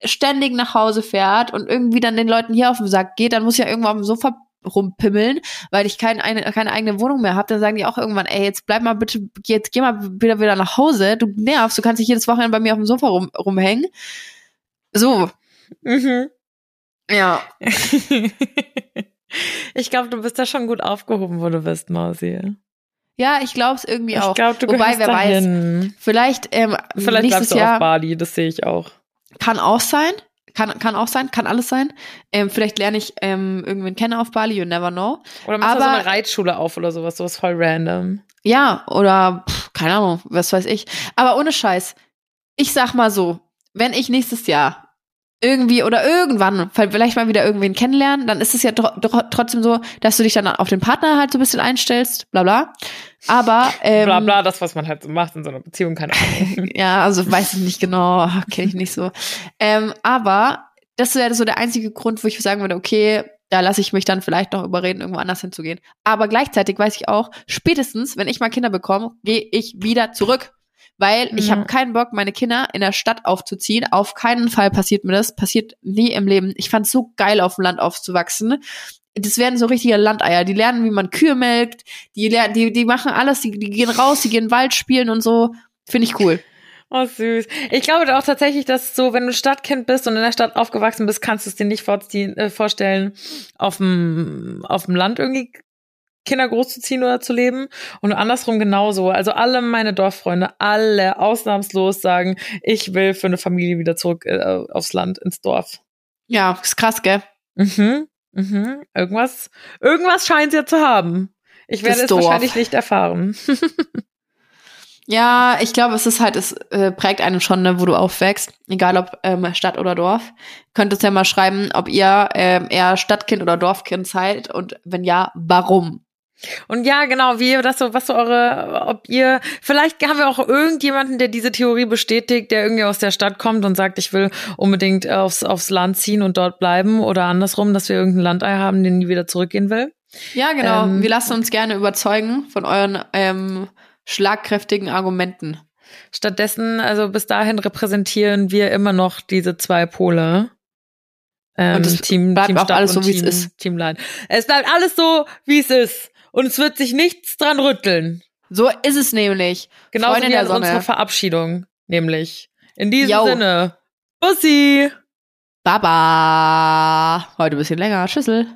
ständig nach Hause fährt und irgendwie dann den Leuten hier auf den Sack geht. Dann muss ich ja irgendwo auf dem Sofa rumpimmeln, weil ich kein, eine, keine eigene Wohnung mehr habe. Dann sagen die auch irgendwann, ey, jetzt bleib mal bitte, jetzt geh mal wieder wieder nach Hause. Du nervst, du kannst nicht jedes Wochenende bei mir auf dem Sofa rum, rumhängen. So. Mhm. Ja. ich glaube, du bist da schon gut aufgehoben, wo du bist, Mausi. Ja, ich glaube es irgendwie auch. Ich glaube, du Wobei, wer weiß, dahin. Vielleicht, ähm, Vielleicht nächstes bleibst du Jahr auf Bali, das sehe ich auch. kann auch sein. Kann, kann auch sein, kann alles sein. Ähm, vielleicht lerne ich ähm, irgendwen kennen auf Bali, you never know. Oder machst du so Aber- eine Reitschule auf oder sowas, sowas voll random. Ja, oder pff, keine Ahnung, was weiß ich. Aber ohne Scheiß. Ich sag mal so, wenn ich nächstes Jahr irgendwie oder irgendwann vielleicht mal wieder irgendwen kennenlernen, dann ist es ja tro tro trotzdem so, dass du dich dann auf den Partner halt so ein bisschen einstellst, bla bla. Aber ähm, Bla bla, das, was man halt so macht in so einer Beziehung, keine Ahnung. Ja, also weiß ich nicht genau, kenne ich nicht so. Ähm, aber das wäre so der einzige Grund, wo ich sagen würde, okay, da lasse ich mich dann vielleicht noch überreden, irgendwo anders hinzugehen. Aber gleichzeitig weiß ich auch, spätestens, wenn ich mal Kinder bekomme, gehe ich wieder zurück. Weil ich habe keinen Bock, meine Kinder in der Stadt aufzuziehen. Auf keinen Fall passiert mir das. Passiert nie im Leben. Ich fand's so geil, auf dem Land aufzuwachsen. Das werden so richtige Landeier. Die lernen, wie man Kühe melkt. Die lernen, die, die machen alles. Die, die gehen raus, die gehen Wald spielen und so. Finde ich cool. Oh, süß. Ich glaube auch tatsächlich, dass so, wenn du Stadtkind bist und in der Stadt aufgewachsen bist, kannst du es dir nicht äh, vorstellen, auf dem, auf dem Land irgendwie Kinder großzuziehen oder zu leben. Und andersrum genauso. Also alle meine Dorffreunde, alle ausnahmslos sagen, ich will für eine Familie wieder zurück äh, aufs Land, ins Dorf. Ja, ist krass, gell? Mhm. Mhm. Irgendwas, irgendwas scheint es ja zu haben. Ich werde Das es Dorf. wahrscheinlich nicht erfahren. Ja, ich glaube, es ist halt, es äh, prägt einen schon, ne, wo du aufwächst, egal ob ähm, Stadt oder Dorf. Könntest ja mal schreiben, ob ihr ähm, eher Stadtkind oder Dorfkind seid und wenn ja, warum? Und ja, genau, wie ihr das so, was so eure, ob ihr, vielleicht haben wir auch irgendjemanden, der diese Theorie bestätigt, der irgendwie aus der Stadt kommt und sagt, ich will unbedingt aufs, aufs Land ziehen und dort bleiben oder andersrum, dass wir irgendeinen Landei haben, der nie wieder zurückgehen will. Ja, genau. Ähm. Wir lassen uns gerne überzeugen von euren ähm, schlagkräftigen Argumenten. Stattdessen, also bis dahin repräsentieren wir immer noch diese zwei Pole. Ähm, Und es Team, bleibt Team auch Stadt alles und so, wie es ist. Team Land. Es bleibt alles so, wie es ist. Und es wird sich nichts dran rütteln. So ist es nämlich. Freunde wie an Sonne. unsere Verabschiedung, nämlich. In diesem Yo. Sinne. Bussi! Baba. Heute ein bisschen länger. Tschüssel.